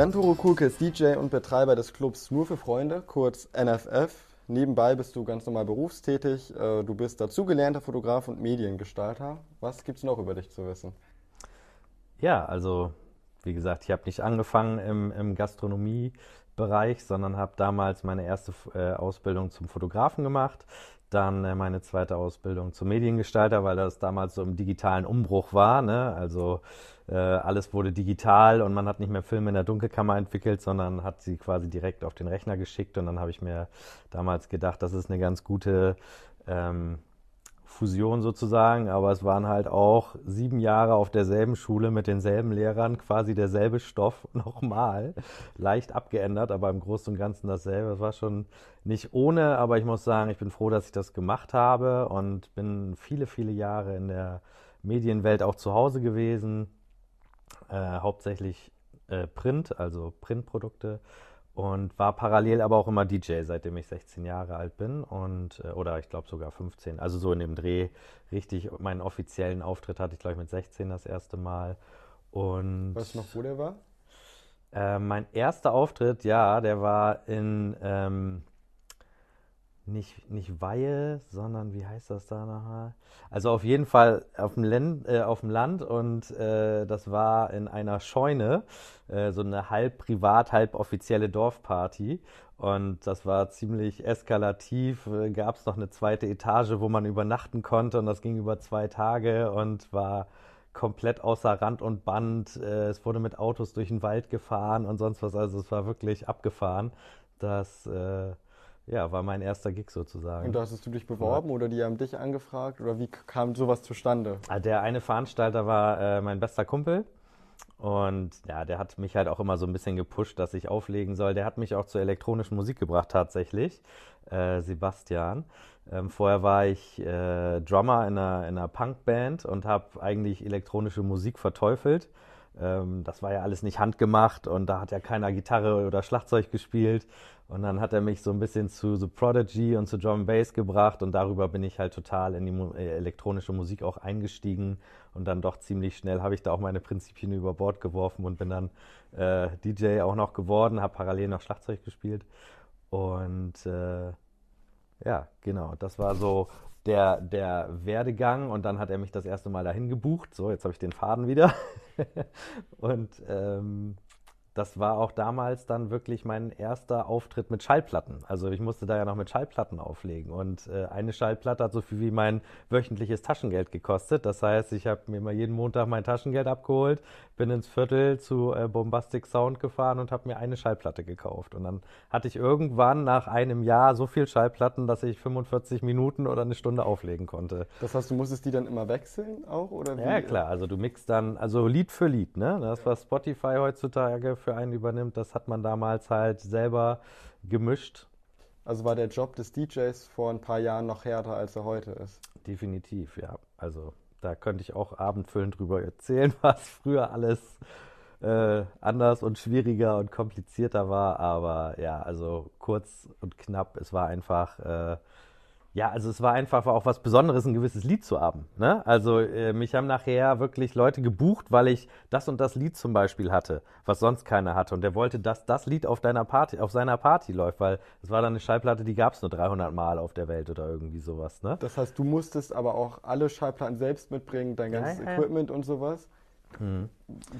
Jan Turo Kulke ist DJ und Betreiber des Clubs Nur für Freunde, kurz NFF. Nebenbei bist du ganz normal berufstätig. Äh, du bist dazugelernter Fotograf und Mediengestalter. Was gibt es noch über dich zu wissen? Ja, also wie gesagt, ich habe nicht angefangen im, im Gastronomiebereich, sondern habe damals meine erste äh, Ausbildung zum Fotografen gemacht dann äh, meine zweite Ausbildung zum Mediengestalter, weil das damals so im digitalen Umbruch war. Ne? Also äh, alles wurde digital und man hat nicht mehr Filme in der Dunkelkammer entwickelt, sondern hat sie quasi direkt auf den Rechner geschickt. Und dann habe ich mir damals gedacht, das ist eine ganz gute ähm, Fusion sozusagen, aber es waren halt auch sieben Jahre auf derselben Schule mit denselben Lehrern, quasi derselbe Stoff nochmal, leicht abgeändert, aber im Großen und Ganzen dasselbe. Es war schon nicht ohne, aber ich muss sagen, ich bin froh, dass ich das gemacht habe und bin viele, viele Jahre in der Medienwelt auch zu Hause gewesen, äh, hauptsächlich äh, Print, also Printprodukte und war parallel aber auch immer DJ, seitdem ich 16 Jahre alt bin und äh, oder ich glaube sogar 15. Also so in dem Dreh richtig meinen offiziellen Auftritt hatte ich glaube ich mit 16 das erste Mal. Und weißt du noch, wo der war? Äh, mein erster Auftritt, ja, der war in ähm, nicht, nicht Weihe, sondern wie heißt das da nochmal? Also auf jeden Fall auf dem, Land, äh, auf dem Land und äh, das war in einer Scheune, äh, so eine halb privat, halb offizielle Dorfparty. Und das war ziemlich eskalativ. Äh, Gab es noch eine zweite Etage, wo man übernachten konnte und das ging über zwei Tage und war komplett außer Rand und Band. Äh, es wurde mit Autos durch den Wald gefahren und sonst was. Also es war wirklich abgefahren. Das äh, ja, war mein erster Gig sozusagen. Und da hast du dich beworben ja. oder die haben dich angefragt oder wie kam sowas zustande? Ah, der eine Veranstalter war äh, mein bester Kumpel und ja, der hat mich halt auch immer so ein bisschen gepusht, dass ich auflegen soll. Der hat mich auch zur elektronischen Musik gebracht tatsächlich, äh, Sebastian. Ähm, vorher war ich äh, Drummer in einer, in einer Punkband und habe eigentlich elektronische Musik verteufelt. Ähm, das war ja alles nicht handgemacht und da hat ja keiner Gitarre oder Schlagzeug gespielt. Und dann hat er mich so ein bisschen zu The Prodigy und zu Drum Bass gebracht und darüber bin ich halt total in die äh, elektronische Musik auch eingestiegen und dann doch ziemlich schnell habe ich da auch meine Prinzipien über Bord geworfen und bin dann äh, DJ auch noch geworden, habe parallel noch Schlagzeug gespielt und äh, ja, genau, das war so der, der Werdegang und dann hat er mich das erste Mal dahin gebucht. So, jetzt habe ich den Faden wieder. und ähm, das war auch damals dann wirklich mein erster Auftritt mit Schallplatten. Also ich musste da ja noch mit Schallplatten auflegen. Und äh, eine Schallplatte hat so viel wie mein wöchentliches Taschengeld gekostet. Das heißt, ich habe mir mal jeden Montag mein Taschengeld abgeholt, bin ins Viertel zu äh, Bombastic Sound gefahren und habe mir eine Schallplatte gekauft. Und dann hatte ich irgendwann nach einem Jahr so viel Schallplatten, dass ich 45 Minuten oder eine Stunde auflegen konnte. Das heißt, du musstest die dann immer wechseln auch? Oder wie? Ja, klar. Also du mixst dann, also Lied für Lied. Ne? Das, was Spotify heutzutage für einen übernimmt, das hat man damals halt selber gemischt. Also war der Job des DJs vor ein paar Jahren noch härter, als er heute ist? Definitiv, ja. Also da könnte ich auch abendfüllend drüber erzählen, was früher alles äh, anders und schwieriger und komplizierter war. Aber ja, also kurz und knapp, es war einfach äh, ja, also es war einfach auch was Besonderes, ein gewisses Lied zu haben. Ne? Also äh, mich haben nachher wirklich Leute gebucht, weil ich das und das Lied zum Beispiel hatte, was sonst keiner hatte. Und der wollte, dass das Lied auf deiner Party, auf seiner Party läuft, weil es war dann eine Schallplatte, die gab es nur 300 Mal auf der Welt oder irgendwie sowas. Ne? Das heißt, du musstest aber auch alle Schallplatten selbst mitbringen, dein ganzes ja, ja. Equipment und sowas? Mhm.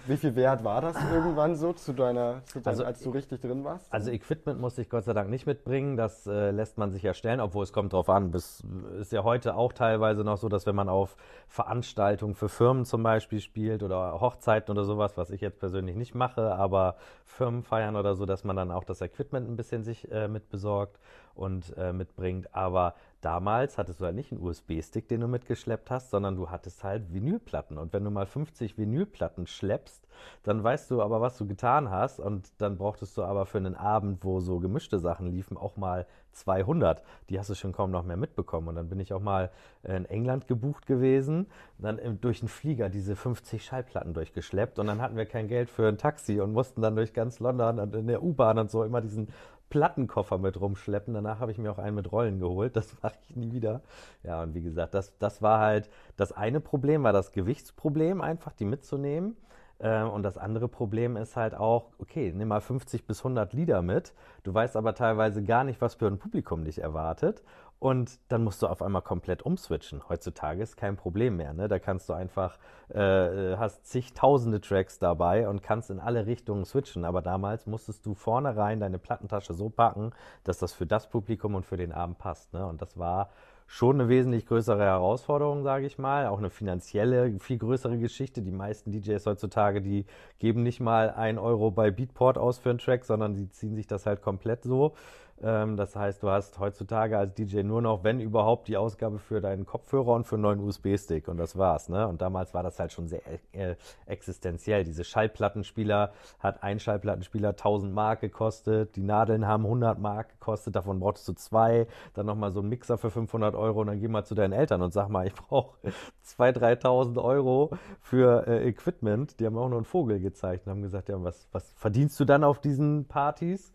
Wie viel wert war das irgendwann so zu deiner, zu deiner also, als du richtig drin warst? Also Equipment musste ich Gott sei Dank nicht mitbringen. Das äh, lässt man sich erstellen, obwohl es kommt drauf an. Es ist ja heute auch teilweise noch so, dass wenn man auf Veranstaltungen für Firmen zum Beispiel spielt oder Hochzeiten oder sowas, was ich jetzt persönlich nicht mache, aber Firmen feiern oder so, dass man dann auch das Equipment ein bisschen sich äh, mit besorgt und äh, mitbringt. Aber damals hattest du halt nicht einen USB-Stick, den du mitgeschleppt hast, sondern du hattest halt Vinylplatten. Und wenn du mal 50 Vinylplatten schleppst, dann weißt du aber, was du getan hast. Und dann brauchtest du aber für einen Abend, wo so gemischte Sachen liefen, auch mal 200. Die hast du schon kaum noch mehr mitbekommen. Und dann bin ich auch mal in England gebucht gewesen, dann durch einen Flieger diese 50 Schallplatten durchgeschleppt. Und dann hatten wir kein Geld für ein Taxi und mussten dann durch ganz London und in der U-Bahn und so immer diesen Plattenkoffer mit rumschleppen. Danach habe ich mir auch einen mit Rollen geholt. Das mache ich nie wieder. Ja, und wie gesagt, das, das war halt das eine Problem, war das Gewichtsproblem, einfach die mitzunehmen. Ähm, und das andere Problem ist halt auch, okay, nimm mal 50 bis 100 Lieder mit. Du weißt aber teilweise gar nicht, was für ein Publikum dich erwartet. Und dann musst du auf einmal komplett umswitchen. Heutzutage ist kein Problem mehr. Ne? Da kannst du einfach, äh, hast zigtausende Tracks dabei und kannst in alle Richtungen switchen. Aber damals musstest du vornherein deine Plattentasche so packen, dass das für das Publikum und für den Abend passt. Ne? Und das war schon eine wesentlich größere Herausforderung, sage ich mal. Auch eine finanzielle, viel größere Geschichte. Die meisten DJs heutzutage, die geben nicht mal ein Euro bei Beatport aus für einen Track, sondern die ziehen sich das halt komplett so. Ähm, das heißt, du hast heutzutage als DJ nur noch, wenn überhaupt, die Ausgabe für deinen Kopfhörer und für einen neuen USB-Stick und das war's. Ne? Und damals war das halt schon sehr äh, existenziell. Diese Schallplattenspieler hat ein Schallplattenspieler 1000 Mark gekostet, die Nadeln haben 100 Mark gekostet, davon brauchtest du zwei, dann nochmal so ein Mixer für 500 Euro und dann geh mal zu deinen Eltern und sag mal, ich brauche 2.000, 3.000 Euro für äh, Equipment. Die haben auch nur einen Vogel gezeigt und haben gesagt, ja, was, was verdienst du dann auf diesen Partys?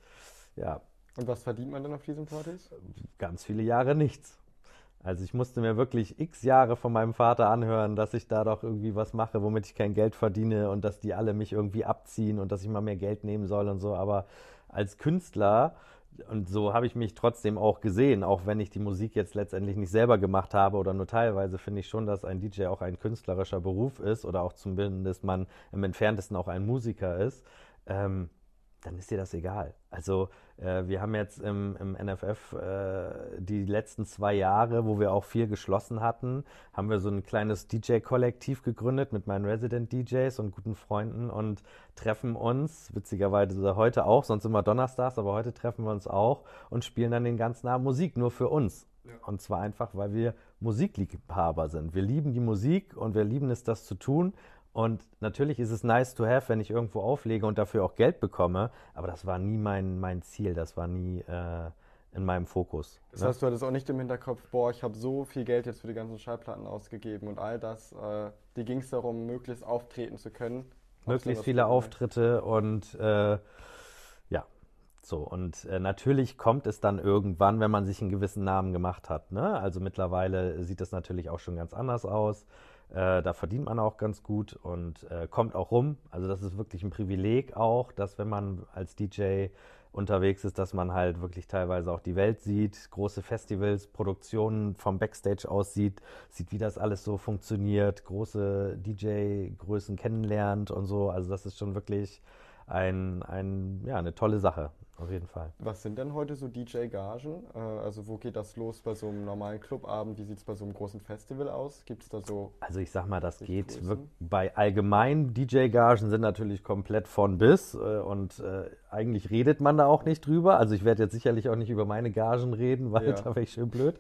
Ja, und was verdient man dann auf diesen Partys? Ganz viele Jahre nichts. Also ich musste mir wirklich x Jahre von meinem Vater anhören, dass ich da doch irgendwie was mache, womit ich kein Geld verdiene und dass die alle mich irgendwie abziehen und dass ich mal mehr Geld nehmen soll und so. Aber als Künstler, und so habe ich mich trotzdem auch gesehen, auch wenn ich die Musik jetzt letztendlich nicht selber gemacht habe oder nur teilweise, finde ich schon, dass ein DJ auch ein künstlerischer Beruf ist oder auch zumindest man im entferntesten auch ein Musiker ist. Ähm, dann ist dir das egal. Also äh, wir haben jetzt im, im NFF äh, die letzten zwei Jahre, wo wir auch viel geschlossen hatten, haben wir so ein kleines DJ-Kollektiv gegründet mit meinen Resident-DJs und guten Freunden und treffen uns, witzigerweise heute auch, sonst immer donnerstags, aber heute treffen wir uns auch und spielen dann den ganzen Abend Musik, nur für uns. Ja. Und zwar einfach, weil wir Musikliebhaber sind. Wir lieben die Musik und wir lieben es, das zu tun. Und natürlich ist es nice to have, wenn ich irgendwo auflege und dafür auch Geld bekomme, aber das war nie mein, mein Ziel, das war nie äh, in meinem Fokus. Das ne? heißt, du hattest auch nicht im Hinterkopf, boah, ich habe so viel Geld jetzt für die ganzen Schallplatten ausgegeben und all das. Äh, dir ging es darum, möglichst auftreten zu können. Möglichst viele Auftritte und äh, ja, so, und äh, natürlich kommt es dann irgendwann, wenn man sich einen gewissen Namen gemacht hat. Ne? Also mittlerweile sieht das natürlich auch schon ganz anders aus. Äh, da verdient man auch ganz gut und äh, kommt auch rum. Also das ist wirklich ein Privileg auch, dass wenn man als DJ unterwegs ist, dass man halt wirklich teilweise auch die Welt sieht, große Festivals, Produktionen vom Backstage aus sieht, sieht, wie das alles so funktioniert, große DJ-Größen kennenlernt und so. Also das ist schon wirklich ein, ein, ja, eine tolle Sache auf jeden Fall. Was sind denn heute so DJ-Gagen? Äh, also wo geht das los bei so einem normalen Clubabend? Wie sieht es bei so einem großen Festival aus? Gibt es da so... Also ich sag mal, das geht bei allgemeinen DJ-Gagen sind natürlich komplett von bis äh, und äh, eigentlich redet man da auch nicht drüber. Also ich werde jetzt sicherlich auch nicht über meine Gagen reden, weil ja. da wäre ich schön blöd.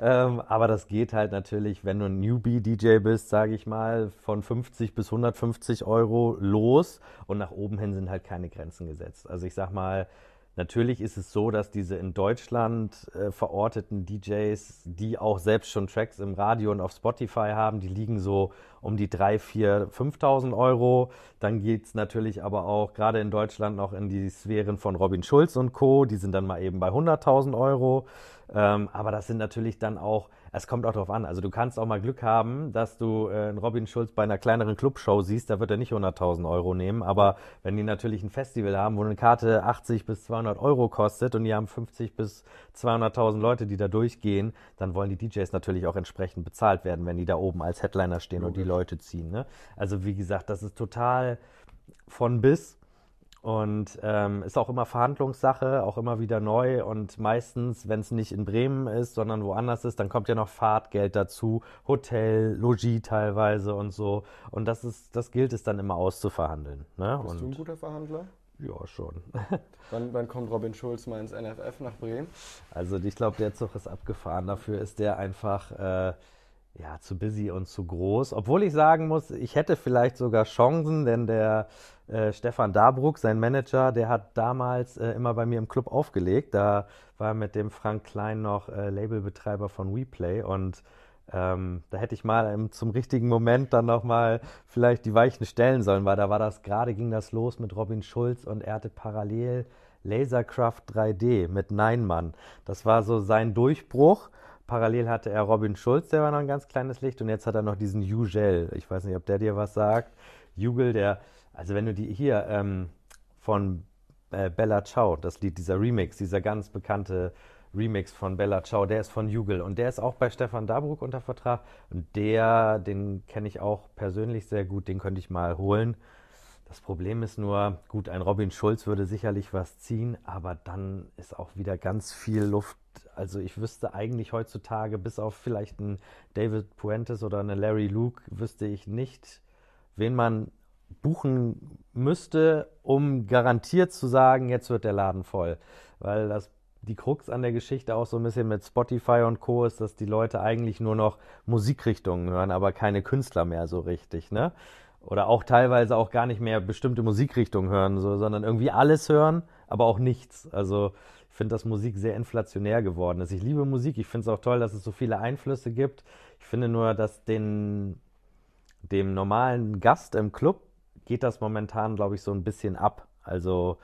ähm, aber das geht halt natürlich, wenn du ein Newbie-DJ bist, sage ich mal, von 50 bis 150 Euro los und nach oben hin sind halt keine Grenzen gesetzt. Also ich sag mal, Natürlich ist es so, dass diese in Deutschland äh, verorteten DJs, die auch selbst schon Tracks im Radio und auf Spotify haben, die liegen so um die 3, 4, 5.000 Euro. Dann geht es natürlich aber auch gerade in Deutschland noch in die Sphären von Robin Schulz und Co. Die sind dann mal eben bei 100.000 Euro. Ähm, aber das sind natürlich dann auch es kommt auch darauf an. Also du kannst auch mal Glück haben, dass du äh, einen Robin Schulz bei einer kleineren Clubshow siehst, da wird er nicht 100.000 Euro nehmen. Aber wenn die natürlich ein Festival haben, wo eine Karte 80 bis 200 Euro kostet und die haben 50 bis 200.000 Leute, die da durchgehen, dann wollen die DJs natürlich auch entsprechend bezahlt werden, wenn die da oben als Headliner stehen Logisch. und die Leute ziehen. Ne? Also wie gesagt, das ist total von bis. Und ähm, ist auch immer Verhandlungssache, auch immer wieder neu. Und meistens, wenn es nicht in Bremen ist, sondern woanders ist, dann kommt ja noch Fahrtgeld dazu, Hotel, Logis teilweise und so. Und das ist, das gilt es dann immer auszuverhandeln. Ne? Bist und du ein guter Verhandler? Ja, schon. wann, wann kommt Robin Schulz mal ins NFF nach Bremen? Also ich glaube, der Zug ist abgefahren. Dafür ist der einfach äh, ja, zu busy und zu groß. Obwohl ich sagen muss, ich hätte vielleicht sogar Chancen, denn der äh, Stefan Dabruck, sein Manager, der hat damals äh, immer bei mir im Club aufgelegt. Da war mit dem Frank Klein noch äh, Labelbetreiber von WePlay und ähm, da hätte ich mal im, zum richtigen Moment dann nochmal vielleicht die Weichen stellen sollen, weil da war das gerade, ging das los mit Robin Schulz und er hatte parallel Lasercraft 3D mit Neinmann. Das war so sein Durchbruch. Parallel hatte er Robin Schulz, der war noch ein ganz kleines Licht und jetzt hat er noch diesen Ugel. Ich weiß nicht, ob der dir was sagt. Jugel, der Also wenn du die hier ähm, von äh, Bella Ciao, das Lied, dieser Remix, dieser ganz bekannte Remix von Bella Ciao, der ist von Jugel und der ist auch bei Stefan Dabruck unter Vertrag und der, den kenne ich auch persönlich sehr gut, den könnte ich mal holen. Das Problem ist nur, gut, ein Robin Schulz würde sicherlich was ziehen, aber dann ist auch wieder ganz viel Luft. Also ich wüsste eigentlich heutzutage, bis auf vielleicht einen David Puentes oder einen Larry Luke, wüsste ich nicht, wen man buchen müsste, um garantiert zu sagen, jetzt wird der Laden voll. Weil das die Krux an der Geschichte auch so ein bisschen mit Spotify und Co. ist, dass die Leute eigentlich nur noch Musikrichtungen hören, aber keine Künstler mehr so richtig, ne? Oder auch teilweise auch gar nicht mehr bestimmte Musikrichtungen hören, so, sondern irgendwie alles hören, aber auch nichts. Also finde, dass Musik sehr inflationär geworden ist. Ich liebe Musik, ich finde es auch toll, dass es so viele Einflüsse gibt. Ich finde nur, dass den, dem normalen Gast im Club geht das momentan, glaube ich, so ein bisschen ab. Also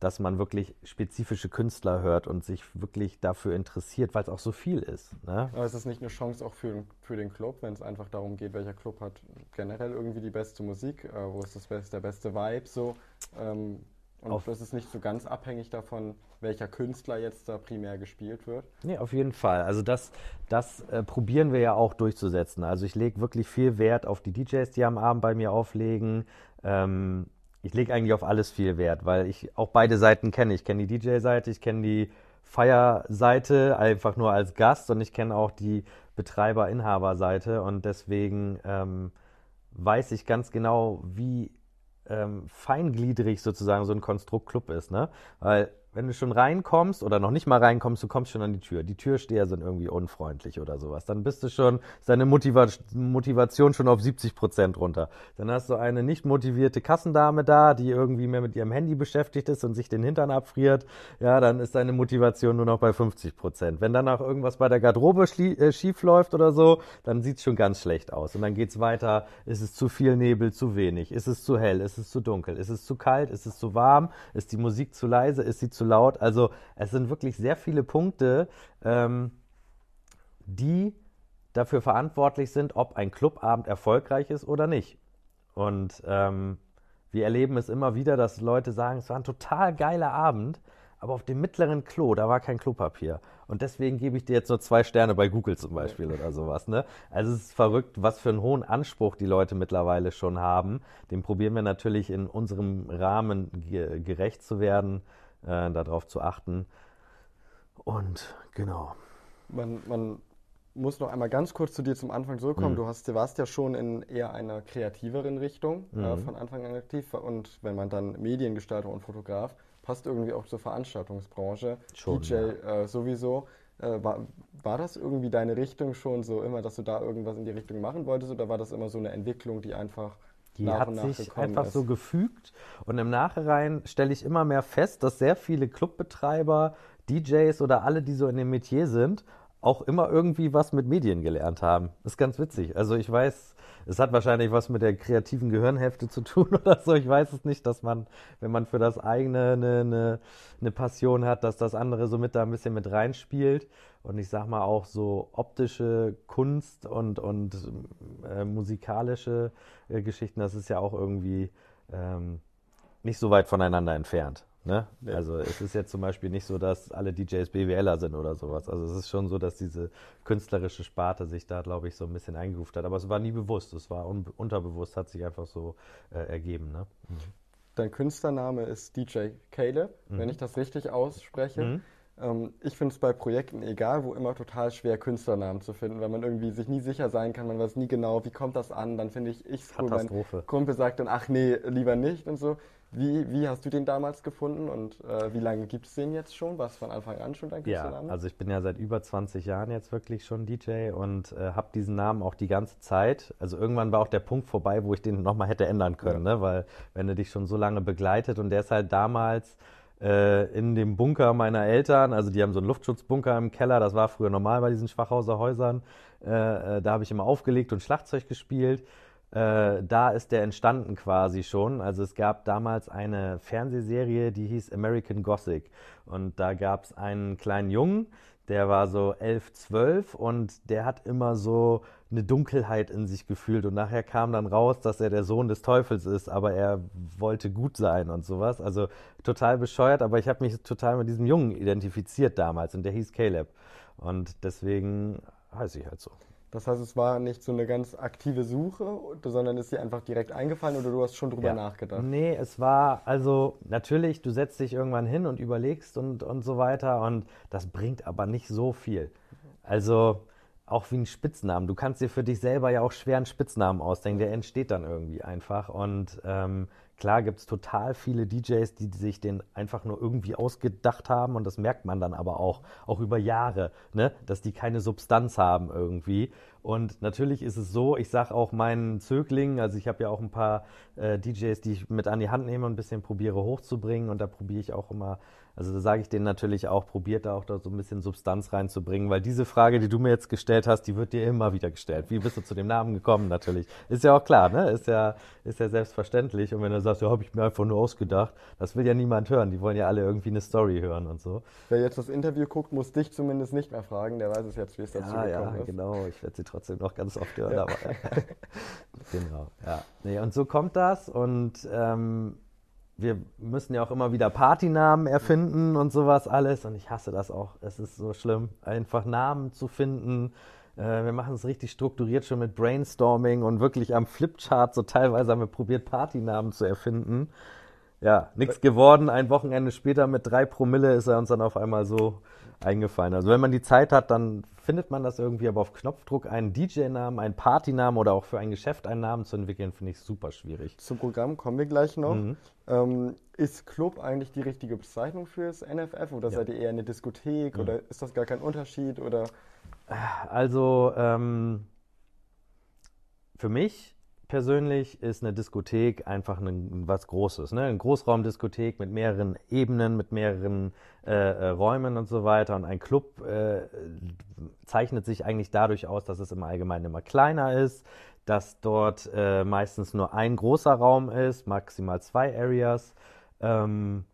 dass man wirklich spezifische Künstler hört und sich wirklich dafür interessiert, weil es auch so viel ist. Ne? Aber ist das nicht eine Chance auch für, für den Club, wenn es einfach darum geht, welcher Club hat generell irgendwie die beste Musik, äh, wo ist das beste, der beste Vibe so? Ähm, und auf das ist nicht so ganz abhängig davon, welcher Künstler jetzt da primär gespielt wird. Nee, auf jeden Fall. Also das, das äh, probieren wir ja auch durchzusetzen. Also ich lege wirklich viel Wert auf die DJs, die am Abend bei mir auflegen. Ähm, ich lege eigentlich auf alles viel Wert, weil ich auch beide Seiten kenne. Ich kenne die DJ-Seite, ich kenne die Feierseite einfach nur als Gast und ich kenne auch die Betreiber-Inhaber-Seite und deswegen ähm, weiß ich ganz genau, wie ähm, feingliedrig sozusagen so ein Konstrukt-Club ist. Ne? Weil wenn du schon reinkommst oder noch nicht mal reinkommst, du kommst schon an die Tür. Die Türsteher sind irgendwie unfreundlich oder sowas. Dann bist du schon, ist deine Motiva Motivation schon auf 70 Prozent runter. Dann hast du eine nicht motivierte Kassendame da, die irgendwie mehr mit ihrem Handy beschäftigt ist und sich den Hintern abfriert. Ja, dann ist deine Motivation nur noch bei 50 Prozent. Wenn danach irgendwas bei der Garderobe äh, schief läuft oder so, dann sieht es schon ganz schlecht aus. Und dann geht es weiter. Ist es zu viel Nebel, zu wenig? Ist es zu hell? Ist es zu dunkel? Ist es zu kalt? Ist es zu warm? Ist die Musik zu leise? Ist sie zu laut. Also es sind wirklich sehr viele Punkte, ähm, die dafür verantwortlich sind, ob ein Clubabend erfolgreich ist oder nicht. Und ähm, wir erleben es immer wieder, dass Leute sagen, es war ein total geiler Abend, aber auf dem mittleren Klo, da war kein Klopapier. Und deswegen gebe ich dir jetzt nur zwei Sterne bei Google zum Beispiel oder sowas. Ne? Also es ist verrückt, was für einen hohen Anspruch die Leute mittlerweile schon haben. Dem probieren wir natürlich in unserem Rahmen gerecht zu werden äh, darauf zu achten. Und genau. Man, man muss noch einmal ganz kurz zu dir zum Anfang zurückkommen. Mhm. Du, hast, du warst ja schon in eher einer kreativeren Richtung äh, mhm. äh, von Anfang an aktiv. Und wenn man dann Mediengestalter und Fotograf, passt irgendwie auch zur Veranstaltungsbranche. Schon, DJ ja. äh, sowieso. Äh, war, war das irgendwie deine Richtung schon so immer, dass du da irgendwas in die Richtung machen wolltest? Oder war das immer so eine Entwicklung, die einfach die hat sich einfach ist. so gefügt. Und im Nachhinein stelle ich immer mehr fest, dass sehr viele Clubbetreiber, DJs oder alle, die so in dem Metier sind, auch immer irgendwie was mit Medien gelernt haben. Das ist ganz witzig. Also ich weiß, es hat wahrscheinlich was mit der kreativen Gehirnhälfte zu tun oder so. Ich weiß es nicht, dass man, wenn man für das eigene eine, eine, eine Passion hat, dass das andere so mit da ein bisschen mit reinspielt. Und ich sag mal auch so optische Kunst und, und äh, musikalische äh, Geschichten, das ist ja auch irgendwie ähm, nicht so weit voneinander entfernt. Ne? Ja. Also es ist jetzt zum Beispiel nicht so, dass alle DJs BWLer sind oder sowas. Also es ist schon so, dass diese künstlerische Sparte sich da, glaube ich, so ein bisschen eingerufen hat. Aber es war nie bewusst, es war un unterbewusst, hat sich einfach so äh, ergeben. Ne? Mhm. Dein Künstlername ist DJ Caleb, mhm. wenn ich das richtig ausspreche. Mhm. Ähm, ich finde es bei Projekten egal, wo immer total schwer Künstlernamen zu finden, weil man irgendwie sich nie sicher sein kann, man weiß nie genau, wie kommt das an. Dann finde ich, ich cool, mein Kumpel sagt dann, ach nee, lieber nicht und so. Wie, wie hast du den damals gefunden und äh, wie lange gibt es den jetzt schon? Was von Anfang an schon dein Künstlername? Ja, also ich bin ja seit über 20 Jahren jetzt wirklich schon DJ und äh, habe diesen Namen auch die ganze Zeit. Also irgendwann war auch der Punkt vorbei, wo ich den nochmal hätte ändern können, ja. ne? weil wenn er dich schon so lange begleitet und der ist halt damals äh, in dem Bunker meiner Eltern, also die haben so einen Luftschutzbunker im Keller, das war früher normal bei diesen Schwachhauser Häusern, äh, äh, da habe ich immer aufgelegt und Schlagzeug gespielt äh, da ist der entstanden quasi schon. Also es gab damals eine Fernsehserie, die hieß American Gothic. Und da gab es einen kleinen Jungen, der war so 11, 12 und der hat immer so eine Dunkelheit in sich gefühlt und nachher kam dann raus, dass er der Sohn des Teufels ist, aber er wollte gut sein und sowas. Also total bescheuert, aber ich habe mich total mit diesem Jungen identifiziert damals und der hieß Caleb und deswegen heiße ich halt so. Das heißt, es war nicht so eine ganz aktive Suche, sondern ist dir einfach direkt eingefallen oder du hast schon drüber ja. nachgedacht? Nee, es war also natürlich, du setzt dich irgendwann hin und überlegst und, und so weiter und das bringt aber nicht so viel. Also auch wie ein Spitznamen. Du kannst dir für dich selber ja auch schwer einen Spitznamen ausdenken, der entsteht dann irgendwie einfach und ähm, Klar gibt es total viele DJs, die sich den einfach nur irgendwie ausgedacht haben und das merkt man dann aber auch, auch über Jahre, ne? dass die keine Substanz haben irgendwie. Und natürlich ist es so, ich sage auch meinen Zöglingen, also ich habe ja auch ein paar äh, DJs, die ich mit an die Hand nehme und ein bisschen probiere hochzubringen und da probiere ich auch immer also da sage ich denen natürlich auch, probiert da auch da so ein bisschen Substanz reinzubringen, weil diese Frage, die du mir jetzt gestellt hast, die wird dir immer wieder gestellt. Wie bist du zu dem Namen gekommen natürlich? Ist ja auch klar, ne? Ist ja, ist ja selbstverständlich. Und wenn du sagst, ja, habe ich mir einfach nur ausgedacht, das will ja niemand hören. Die wollen ja alle irgendwie eine Story hören und so. Wer jetzt das Interview guckt, muss dich zumindest nicht mehr fragen. Der weiß es jetzt, wie es dazu ja, gekommen ja, ist. Ja, genau. Ich werde sie trotzdem noch ganz oft hören. Ja. Aber, genau, ja. Nee, und so kommt das und ähm, wir müssen ja auch immer wieder Partynamen erfinden und sowas alles. Und ich hasse das auch. Es ist so schlimm, einfach Namen zu finden. Äh, wir machen es richtig strukturiert schon mit Brainstorming und wirklich am Flipchart so teilweise haben wir probiert, Partynamen zu erfinden. Ja, nichts geworden. Ein Wochenende später mit drei Promille ist er uns dann auf einmal so eingefallen. Also wenn man die Zeit hat, dann findet man das irgendwie, aber auf Knopfdruck einen DJ-Namen, einen Partynamen oder auch für ein Geschäft einen Namen zu entwickeln, finde ich super schwierig. Zum Programm kommen wir gleich noch. Mhm. Ähm, ist Club eigentlich die richtige Bezeichnung fürs NFF oder ja. seid ihr eher eine Diskothek mhm. oder ist das gar kein Unterschied oder? Also ähm, für mich persönlich ist eine Diskothek einfach ein, was Großes. Ne? Eine Großraumdiskothek mit mehreren Ebenen, mit mehreren äh, äh, Räumen und so weiter. Und ein Club äh, zeichnet sich eigentlich dadurch aus, dass es im Allgemeinen immer kleiner ist, dass dort äh, meistens nur ein großer Raum ist, maximal zwei Areas. Ähm,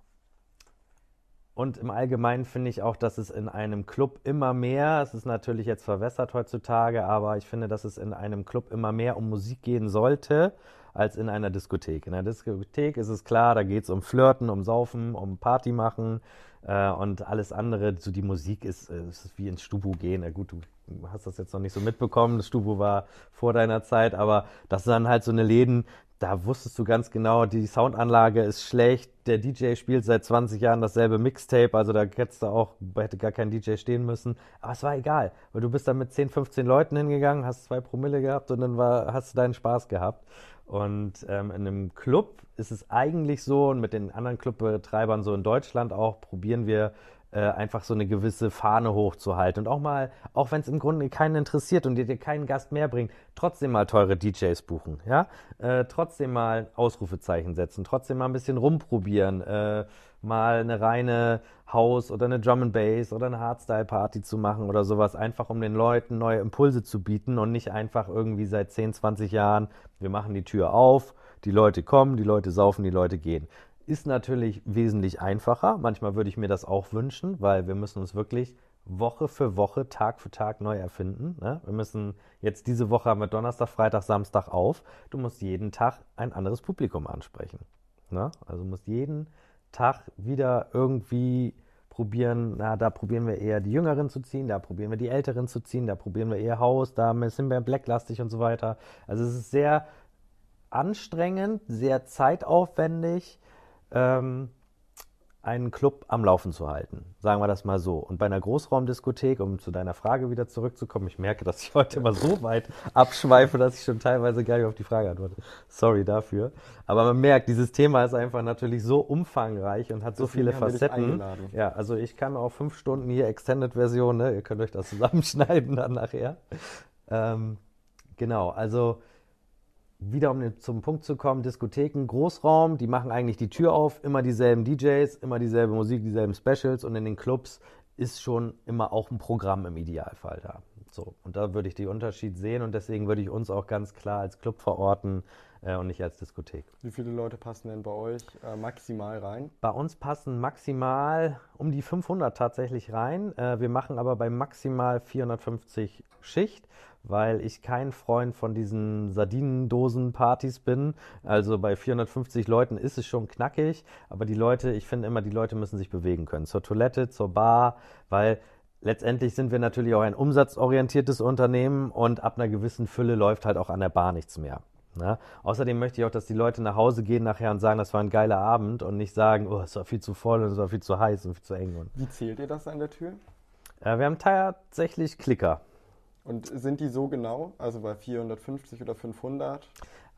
und im Allgemeinen finde ich auch, dass es in einem Club immer mehr, es ist natürlich jetzt verwässert heutzutage, aber ich finde, dass es in einem Club immer mehr um Musik gehen sollte als in einer Diskothek. In einer Diskothek ist es klar, da geht es um Flirten, um Saufen, um Party machen äh, und alles andere. So die Musik ist, äh, ist wie ins Stubu gehen. Ja, gut, du hast das jetzt noch nicht so mitbekommen. Das Stubu war vor deiner Zeit, aber das sind dann halt so eine Läden, da wusstest du ganz genau, die Soundanlage ist schlecht, der DJ spielt seit 20 Jahren dasselbe Mixtape, also da hättest du auch, hätte gar kein DJ stehen müssen. Aber es war egal, weil du bist dann mit 10, 15 Leuten hingegangen, hast zwei Promille gehabt und dann war, hast du deinen Spaß gehabt. Und ähm, in einem Club ist es eigentlich so, und mit den anderen Clubbetreibern so in Deutschland auch, probieren wir einfach so eine gewisse Fahne hochzuhalten. Und auch mal, auch wenn es im Grunde keinen interessiert und dir, dir keinen Gast mehr bringt, trotzdem mal teure DJs buchen. Ja? Äh, trotzdem mal Ausrufezeichen setzen, trotzdem mal ein bisschen rumprobieren. Äh, mal eine reine House oder eine Drum and Bass oder eine Hardstyle Party zu machen oder sowas, einfach um den Leuten neue Impulse zu bieten und nicht einfach irgendwie seit 10, 20 Jahren, wir machen die Tür auf, die Leute kommen, die Leute saufen, die Leute gehen. Ist natürlich wesentlich einfacher. Manchmal würde ich mir das auch wünschen, weil wir müssen uns wirklich Woche für Woche, Tag für Tag neu erfinden. Ne? Wir müssen jetzt diese Woche haben wir Donnerstag, Freitag, Samstag auf. Du musst jeden Tag ein anderes Publikum ansprechen. Ne? Also musst jeden Tag wieder irgendwie probieren, na, da probieren wir eher die Jüngeren zu ziehen, da probieren wir die Älteren zu ziehen, da probieren wir eher Haus, da sind wir blacklastig und so weiter. Also es ist sehr anstrengend, sehr zeitaufwendig ähm, einen Club am Laufen zu halten. Sagen wir das mal so. Und bei einer Großraumdiskothek, um zu deiner Frage wieder zurückzukommen, ich merke, dass ich heute immer so weit abschweife, dass ich schon teilweise gar nicht auf die Frage antworte. Sorry dafür. Aber man merkt, dieses Thema ist einfach natürlich so umfangreich und hat so viele Facetten. Ja, also ich kann auch fünf Stunden hier Extended-Version, ne? ihr könnt euch das zusammenschneiden dann nachher. Ähm, genau, also wieder um zum Punkt zu kommen, Diskotheken, Großraum, die machen eigentlich die Tür auf, immer dieselben DJs, immer dieselbe Musik, dieselben Specials. Und in den Clubs ist schon immer auch ein Programm im Idealfall da. So, und da würde ich den Unterschied sehen. Und deswegen würde ich uns auch ganz klar als Club verorten äh, und nicht als Diskothek. Wie viele Leute passen denn bei euch äh, maximal rein? Bei uns passen maximal um die 500 tatsächlich rein. Äh, wir machen aber bei maximal 450 Schicht, weil ich kein Freund von diesen Sardinendosen-Partys bin. Also bei 450 Leuten ist es schon knackig, aber die Leute, ich finde immer, die Leute müssen sich bewegen können. Zur Toilette, zur Bar, weil letztendlich sind wir natürlich auch ein umsatzorientiertes Unternehmen und ab einer gewissen Fülle läuft halt auch an der Bar nichts mehr. Ne? Außerdem möchte ich auch, dass die Leute nach Hause gehen nachher und sagen, das war ein geiler Abend und nicht sagen, oh, es war viel zu voll und es war viel zu heiß und viel zu eng. Wie zählt ihr das an der Tür? Äh, wir haben tatsächlich Klicker. Und sind die so genau? Also bei 450 oder 500?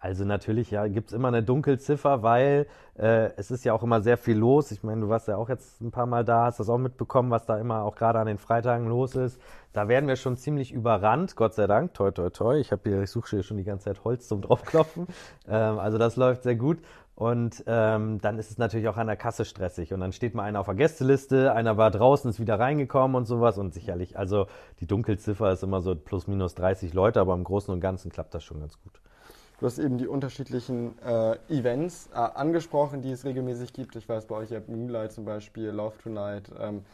Also natürlich, ja, gibt es immer eine Dunkelziffer, weil äh, es ist ja auch immer sehr viel los. Ich meine, du warst ja auch jetzt ein paar Mal da, hast das auch mitbekommen, was da immer auch gerade an den Freitagen los ist. Da werden wir schon ziemlich überrannt, Gott sei Dank, toi toi toi. Ich habe hier, ich suche hier schon die ganze Zeit Holz zum draufklopfen. ähm, also das läuft sehr gut. Und ähm, dann ist es natürlich auch an der Kasse stressig. Und dann steht mal einer auf der Gästeliste, einer war draußen, ist wieder reingekommen und sowas. Und sicherlich, also die Dunkelziffer ist immer so plus minus 30 Leute, aber im Großen und Ganzen klappt das schon ganz gut. Du hast eben die unterschiedlichen äh, Events äh, angesprochen, die es regelmäßig gibt. Ich weiß bei euch, ihr habt Moonlight zum Beispiel, Love Tonight. Ähm,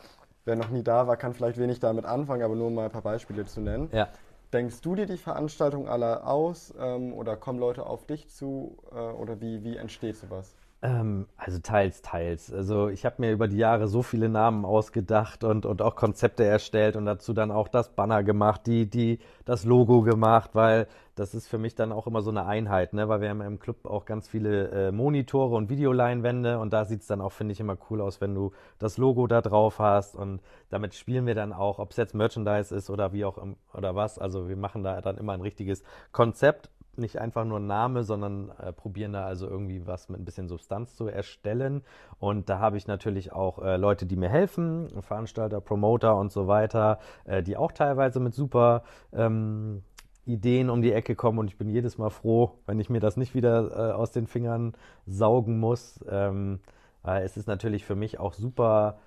wer noch nie da war, kann vielleicht wenig damit anfangen, aber nur mal ein paar Beispiele zu nennen. Ja. Denkst du dir die Veranstaltung alle aus ähm, oder kommen Leute auf dich zu äh, oder wie, wie entsteht sowas? Ähm, also teils, teils. Also ich habe mir über die Jahre so viele Namen ausgedacht und, und auch Konzepte erstellt und dazu dann auch das Banner gemacht, die, die, das Logo gemacht, weil das ist für mich dann auch immer so eine Einheit, ne? weil wir haben im Club auch ganz viele äh, Monitore und Videoleinwände und da sieht es dann auch, finde ich, immer cool aus, wenn du das Logo da drauf hast und damit spielen wir dann auch, ob es jetzt Merchandise ist oder wie auch oder was. Also wir machen da dann immer ein richtiges Konzept nicht einfach nur Name, sondern äh, probieren da also irgendwie was mit ein bisschen Substanz zu erstellen. Und da habe ich natürlich auch äh, Leute, die mir helfen, Veranstalter, Promoter und so weiter, äh, die auch teilweise mit super ähm, Ideen um die Ecke kommen. Und ich bin jedes Mal froh, wenn ich mir das nicht wieder äh, aus den Fingern saugen muss. Ähm, es ist natürlich für mich auch super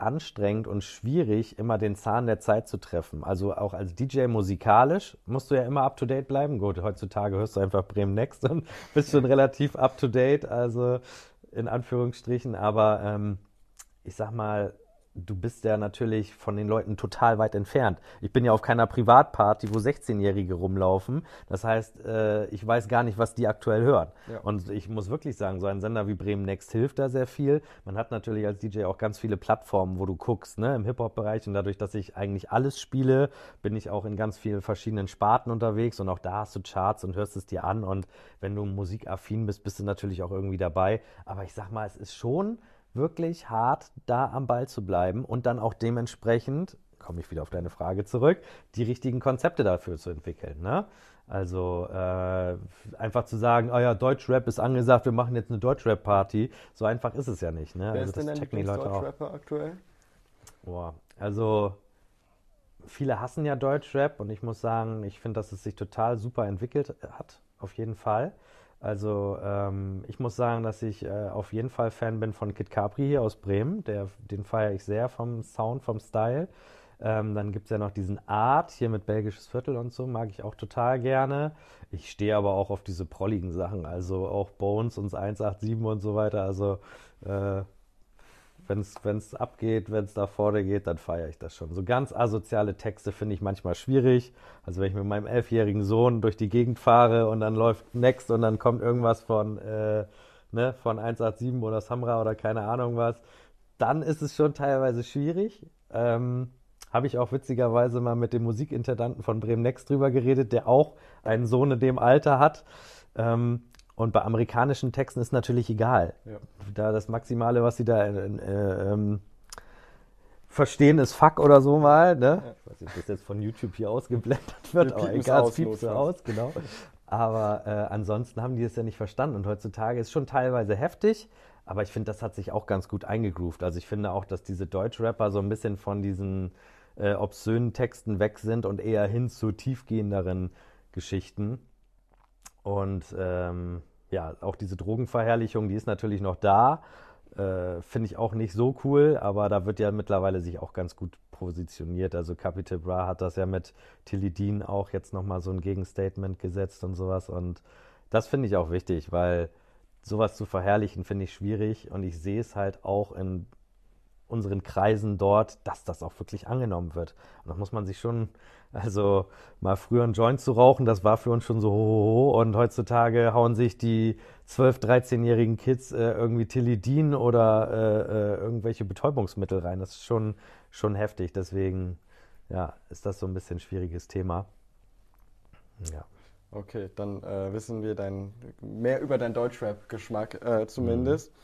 anstrengend und schwierig, immer den Zahn der Zeit zu treffen. Also auch als DJ musikalisch musst du ja immer up to date bleiben. Gut, heutzutage hörst du einfach Bremen Next und bist schon relativ up to date, also in Anführungsstrichen. Aber ähm, ich sag mal, du bist ja natürlich von den Leuten total weit entfernt. Ich bin ja auf keiner Privatparty, wo 16-Jährige rumlaufen. Das heißt, äh, ich weiß gar nicht, was die aktuell hören. Ja. Und ich muss wirklich sagen, so ein Sender wie Bremen Next hilft da sehr viel. Man hat natürlich als DJ auch ganz viele Plattformen, wo du guckst, ne, im Hip-Hop-Bereich. Und dadurch, dass ich eigentlich alles spiele, bin ich auch in ganz vielen verschiedenen Sparten unterwegs. Und auch da hast du Charts und hörst es dir an. Und wenn du musikaffin bist, bist du natürlich auch irgendwie dabei. Aber ich sag mal, es ist schon wirklich hart da am Ball zu bleiben und dann auch dementsprechend, komme ich wieder auf deine Frage zurück, die richtigen Konzepte dafür zu entwickeln. Ne? Also äh, einfach zu sagen, oh ja, Deutschrap ist angesagt, wir machen jetzt eine Deutschrap-Party. So einfach ist es ja nicht. Ne? Wer also ist denn dein Lieblings-Deutschrapper aktuell? Boah, also viele hassen ja Deutschrap und ich muss sagen, ich finde, dass es sich total super entwickelt hat, auf jeden Fall. Also ähm, ich muss sagen, dass ich äh, auf jeden Fall Fan bin von Kit Capri hier aus Bremen. Der, den feiere ich sehr vom Sound, vom Style. Ähm, dann gibt es ja noch diesen Art hier mit belgisches Viertel und so, mag ich auch total gerne. Ich stehe aber auch auf diese prolligen Sachen, also auch Bones und 187 und so weiter. Also äh, wenn es abgeht, wenn es da vorne geht, dann feiere ich das schon. So ganz asoziale Texte finde ich manchmal schwierig. Also wenn ich mit meinem elfjährigen Sohn durch die Gegend fahre und dann läuft Next und dann kommt irgendwas von, äh, ne, von 187 oder Samra oder keine Ahnung was, dann ist es schon teilweise schwierig. Ähm, Habe ich auch witzigerweise mal mit dem Musikintendanten von Bremen Next drüber geredet, der auch einen Sohn in dem Alter hat. Ähm, und bei amerikanischen Texten ist natürlich egal. Ja. Da das Maximale, was sie da äh, äh, ähm, verstehen, ist Fuck oder so mal. Ne? Ja. Ich weiß nicht, ob das jetzt von YouTube hier ausgeblendet wird, aber egal, es piept so aus, genau. Aber äh, ansonsten haben die es ja nicht verstanden. Und heutzutage ist es schon teilweise heftig, aber ich finde, das hat sich auch ganz gut eingegroovt. Also ich finde auch, dass diese Deutschrapper so ein bisschen von diesen äh, obszönen Texten weg sind und eher hin zu tiefgehenderen Geschichten. Und ähm, ja, auch diese Drogenverherrlichung, die ist natürlich noch da. Äh, Finde ich auch nicht so cool, aber da wird ja mittlerweile sich auch ganz gut positioniert. Also Capital Bra hat das ja mit Tilly Dean auch jetzt nochmal so ein Gegenstatement gesetzt und sowas. Und das finde ich auch wichtig, weil sowas zu verherrlichen finde ich schwierig und ich sehe es halt auch in unseren Kreisen dort, dass das auch wirklich angenommen wird. Und da muss man sich schon, also mal früher einen Joint zu rauchen, das war für uns schon so hoch und heutzutage hauen sich die 12-, 13-jährigen Kids äh, irgendwie Tilidin oder äh, äh, irgendwelche Betäubungsmittel rein. Das ist schon, schon heftig. Deswegen ja, ist das so ein bisschen ein schwieriges Thema. Ja. Okay, dann äh, wissen wir dein, mehr über deinen Deutschrap-Geschmack äh, zumindest. Mhm.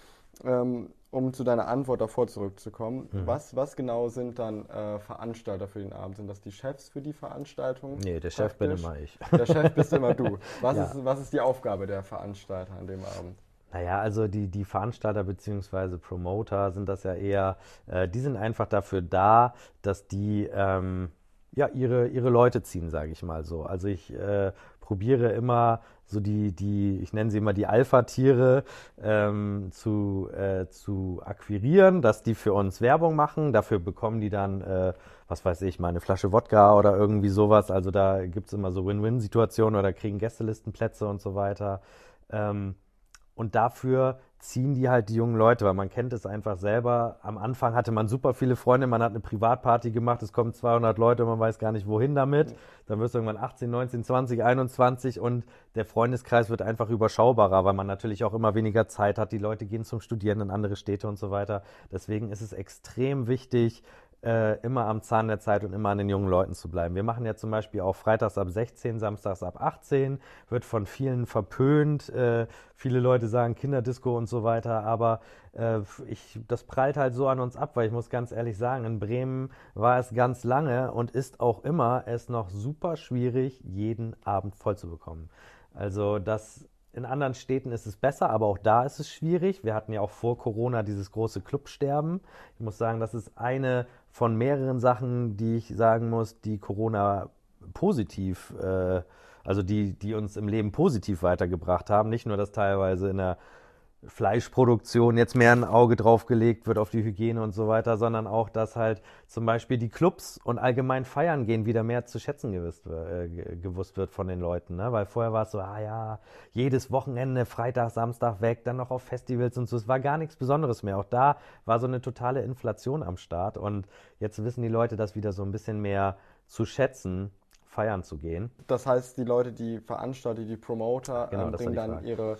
Ähm, um zu deiner Antwort davor zurückzukommen, mhm. was, was genau sind dann äh, Veranstalter für den Abend? Sind das die Chefs für die Veranstaltung? Nee, der Chef bin immer ich. Der Chef bist immer du. Was, ja. ist, was ist die Aufgabe der Veranstalter an dem Abend? Naja, also die, die Veranstalter bzw. Promoter sind das ja eher, äh, die sind einfach dafür da, dass die ähm, ja, ihre, ihre Leute ziehen, sage ich mal so. Also ich äh, probiere immer so die, die, ich nenne sie immer die Alpha-Tiere ähm, zu, äh, zu akquirieren, dass die für uns Werbung machen. Dafür bekommen die dann, äh, was weiß ich, mal eine Flasche Wodka oder irgendwie sowas. Also da gibt es immer so Win-Win-Situationen oder kriegen Gästelistenplätze und so weiter. Ähm, und dafür ziehen die halt die jungen Leute, weil man kennt es einfach selber. Am Anfang hatte man super viele Freunde, man hat eine Privatparty gemacht, es kommen 200 Leute und man weiß gar nicht, wohin damit. Dann wirst du irgendwann 18, 19, 20, 21 und der Freundeskreis wird einfach überschaubarer, weil man natürlich auch immer weniger Zeit hat. Die Leute gehen zum Studieren in andere Städte und so weiter. Deswegen ist es extrem wichtig, äh, immer am Zahn der Zeit und immer an den jungen Leuten zu bleiben. Wir machen ja zum Beispiel auch freitags ab 16, samstags ab 18, wird von vielen verpönt. Äh, viele Leute sagen Kinderdisco und so weiter, aber äh, ich, das prallt halt so an uns ab, weil ich muss ganz ehrlich sagen, in Bremen war es ganz lange und ist auch immer es noch super schwierig, jeden Abend voll zu bekommen. Also das in anderen Städten ist es besser, aber auch da ist es schwierig. Wir hatten ja auch vor Corona dieses große Clubsterben. Ich muss sagen, das ist eine von mehreren Sachen, die ich sagen muss, die Corona positiv, äh, also die, die uns im Leben positiv weitergebracht haben. Nicht nur, dass teilweise in der Fleischproduktion jetzt mehr ein Auge drauf gelegt wird auf die Hygiene und so weiter, sondern auch, dass halt zum Beispiel die Clubs und allgemein Feiern gehen wieder mehr zu schätzen gewusst, äh, gewusst wird von den Leuten. Ne? Weil vorher war es so, ah ja, jedes Wochenende, Freitag, Samstag weg, dann noch auf Festivals und so. Es war gar nichts Besonderes mehr. Auch da war so eine totale Inflation am Start und jetzt wissen die Leute das wieder so ein bisschen mehr zu schätzen feiern zu gehen. Das heißt, die Leute, die Veranstalter, die Promoter genau, ähm, bringen dann ihre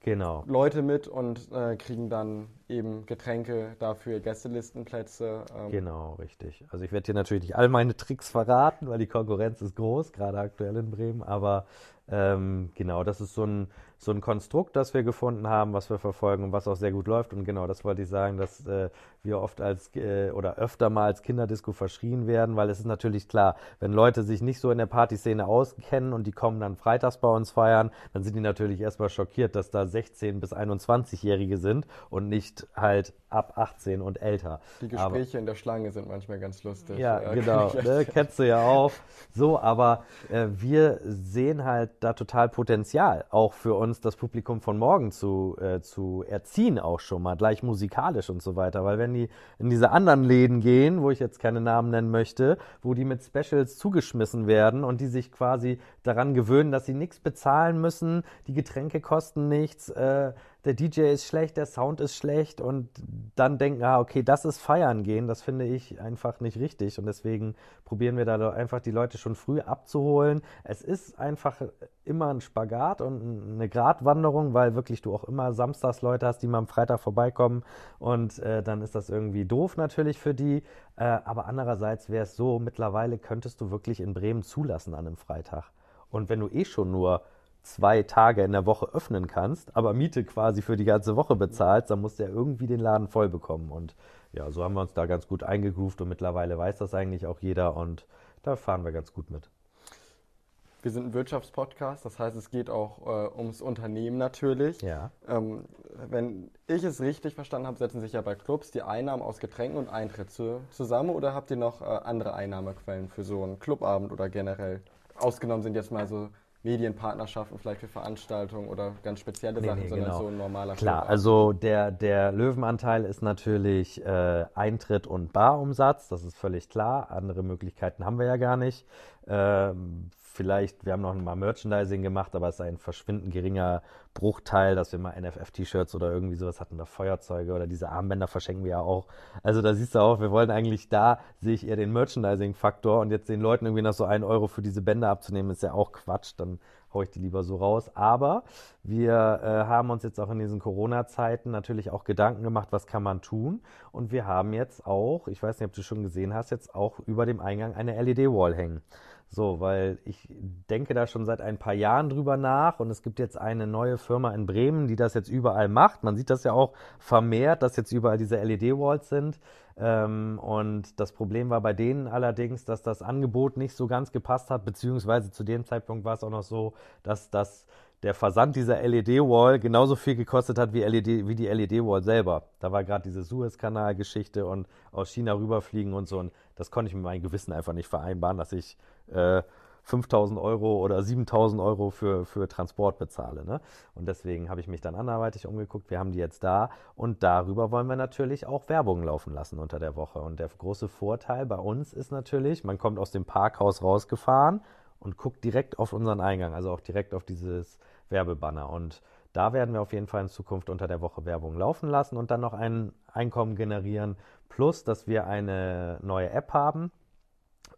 genau. Leute mit und äh, kriegen dann eben Getränke dafür, Gästelistenplätze. Ähm. Genau, richtig. Also ich werde dir natürlich nicht all meine Tricks verraten, weil die Konkurrenz ist groß, gerade aktuell in Bremen, aber ähm, genau, das ist so ein, so ein Konstrukt, das wir gefunden haben, was wir verfolgen und was auch sehr gut läuft. Und genau, das wollte ich sagen, dass äh, wir oft als äh, oder öfter mal als Kinderdisco verschrien werden, weil es ist natürlich klar, wenn Leute sich nicht so in der Partyszene auskennen und die kommen dann freitags bei uns feiern, dann sind die natürlich erstmal schockiert, dass da 16- bis 21-Jährige sind und nicht halt ab 18 und älter. Die Gespräche aber, in der Schlange sind manchmal ganz lustig. Ja, ja genau, ne, kennst du ja auch. So, aber äh, wir sehen halt da total Potenzial, auch für uns das Publikum von morgen zu, äh, zu erziehen, auch schon mal, gleich musikalisch und so weiter. Weil wenn die in diese anderen Läden gehen, wo ich jetzt keine Namen nennen möchte, wo die mit Specials zugeschmissen werden und die sich quasi daran gewöhnen, dass sie nichts bezahlen müssen, die Getränke kosten nichts, äh, der DJ ist schlecht, der Sound ist schlecht und dann denken, ah, okay, das ist feiern gehen, das finde ich einfach nicht richtig und deswegen probieren wir da einfach die Leute schon früh abzuholen. Es ist einfach immer ein Spagat und eine Gratwanderung, weil wirklich du auch immer samstags Leute hast, die mal am Freitag vorbeikommen und äh, dann ist das irgendwie doof natürlich für die, äh, aber andererseits wäre es so, mittlerweile könntest du wirklich in Bremen zulassen an einem Freitag. Und wenn du eh schon nur zwei Tage in der Woche öffnen kannst, aber Miete quasi für die ganze Woche bezahlst, dann musst du ja irgendwie den Laden voll bekommen. Und ja, so haben wir uns da ganz gut eingegroovt und mittlerweile weiß das eigentlich auch jeder und da fahren wir ganz gut mit. Wir sind ein Wirtschaftspodcast, das heißt, es geht auch äh, ums Unternehmen natürlich. Ja. Ähm, wenn ich es richtig verstanden habe, setzen sich ja bei Clubs die Einnahmen aus Getränken und Eintritt zu, zusammen oder habt ihr noch äh, andere Einnahmequellen für so einen Clubabend oder generell? Ausgenommen sind jetzt mal so Medienpartnerschaften vielleicht für Veranstaltungen oder ganz spezielle Nee, Sachen, nee, sondern genau. so ein normaler Klar, Clubabend. also der, der Löwenanteil ist natürlich äh, Eintritt und Barumsatz, das ist völlig klar. Andere Möglichkeiten haben wir ja gar nicht. Ähm, vielleicht, wir haben noch mal Merchandising gemacht, aber es ist ein verschwindend geringer Bruchteil, dass wir mal NFF-T-Shirts oder irgendwie sowas hatten, oder Feuerzeuge oder diese Armbänder verschenken wir ja auch. Also da siehst du auch, wir wollen eigentlich da, sehe ich eher den Merchandising-Faktor und jetzt den Leuten irgendwie noch so einen Euro für diese Bänder abzunehmen, ist ja auch Quatsch, dann haue ich die lieber so raus. Aber wir äh, haben uns jetzt auch in diesen Corona-Zeiten natürlich auch Gedanken gemacht, was kann man tun. Und wir haben jetzt auch, ich weiß nicht, ob du schon gesehen hast, jetzt auch über dem Eingang eine LED-Wall hängen. So, weil ich denke da schon seit ein paar Jahren drüber nach und es gibt jetzt eine neue Firma in Bremen, die das jetzt überall macht. Man sieht das ja auch vermehrt, dass jetzt überall diese LED-Walls sind. Ähm, und das Problem war bei denen allerdings, dass das Angebot nicht so ganz gepasst hat, beziehungsweise zu dem Zeitpunkt war es auch noch so, dass das der Versand dieser LED-Wall genauso viel gekostet hat wie, LED, wie die LED-Wall selber. Da war gerade diese Suezkanal-Geschichte und aus China rüberfliegen und so. Und das konnte ich mit meinem Gewissen einfach nicht vereinbaren, dass ich äh, 5000 Euro oder 7000 Euro für, für Transport bezahle. Ne? Und deswegen habe ich mich dann anderweitig umgeguckt. Wir haben die jetzt da und darüber wollen wir natürlich auch Werbung laufen lassen unter der Woche. Und der große Vorteil bei uns ist natürlich, man kommt aus dem Parkhaus rausgefahren und guckt direkt auf unseren Eingang, also auch direkt auf dieses Werbebanner. Und da werden wir auf jeden Fall in Zukunft unter der Woche Werbung laufen lassen und dann noch ein Einkommen generieren. Plus, dass wir eine neue App haben,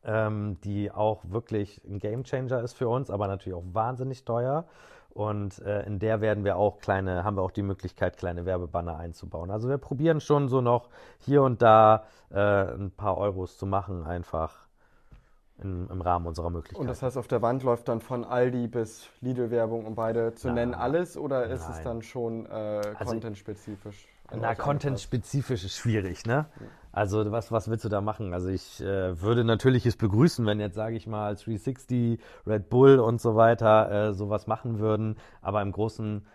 ähm, die auch wirklich ein Gamechanger ist für uns, aber natürlich auch wahnsinnig teuer. Und äh, in der werden wir auch kleine, haben wir auch die Möglichkeit, kleine Werbebanner einzubauen. Also wir probieren schon so noch hier und da äh, ein paar Euros zu machen, einfach in, im Rahmen unserer Möglichkeiten. Und das heißt, auf der Wand läuft dann von Aldi bis Lidl-Werbung, um beide zu Na, nennen, alles? Oder ist es nein. dann schon äh, Also- content-spezifisch? Na, content-spezifisch ist schwierig, ne? Also was, was willst du da machen? Also ich äh, würde natürlich es begrüßen, wenn jetzt, sage ich mal, 360, Red Bull und so weiter äh, sowas machen würden, aber im Großen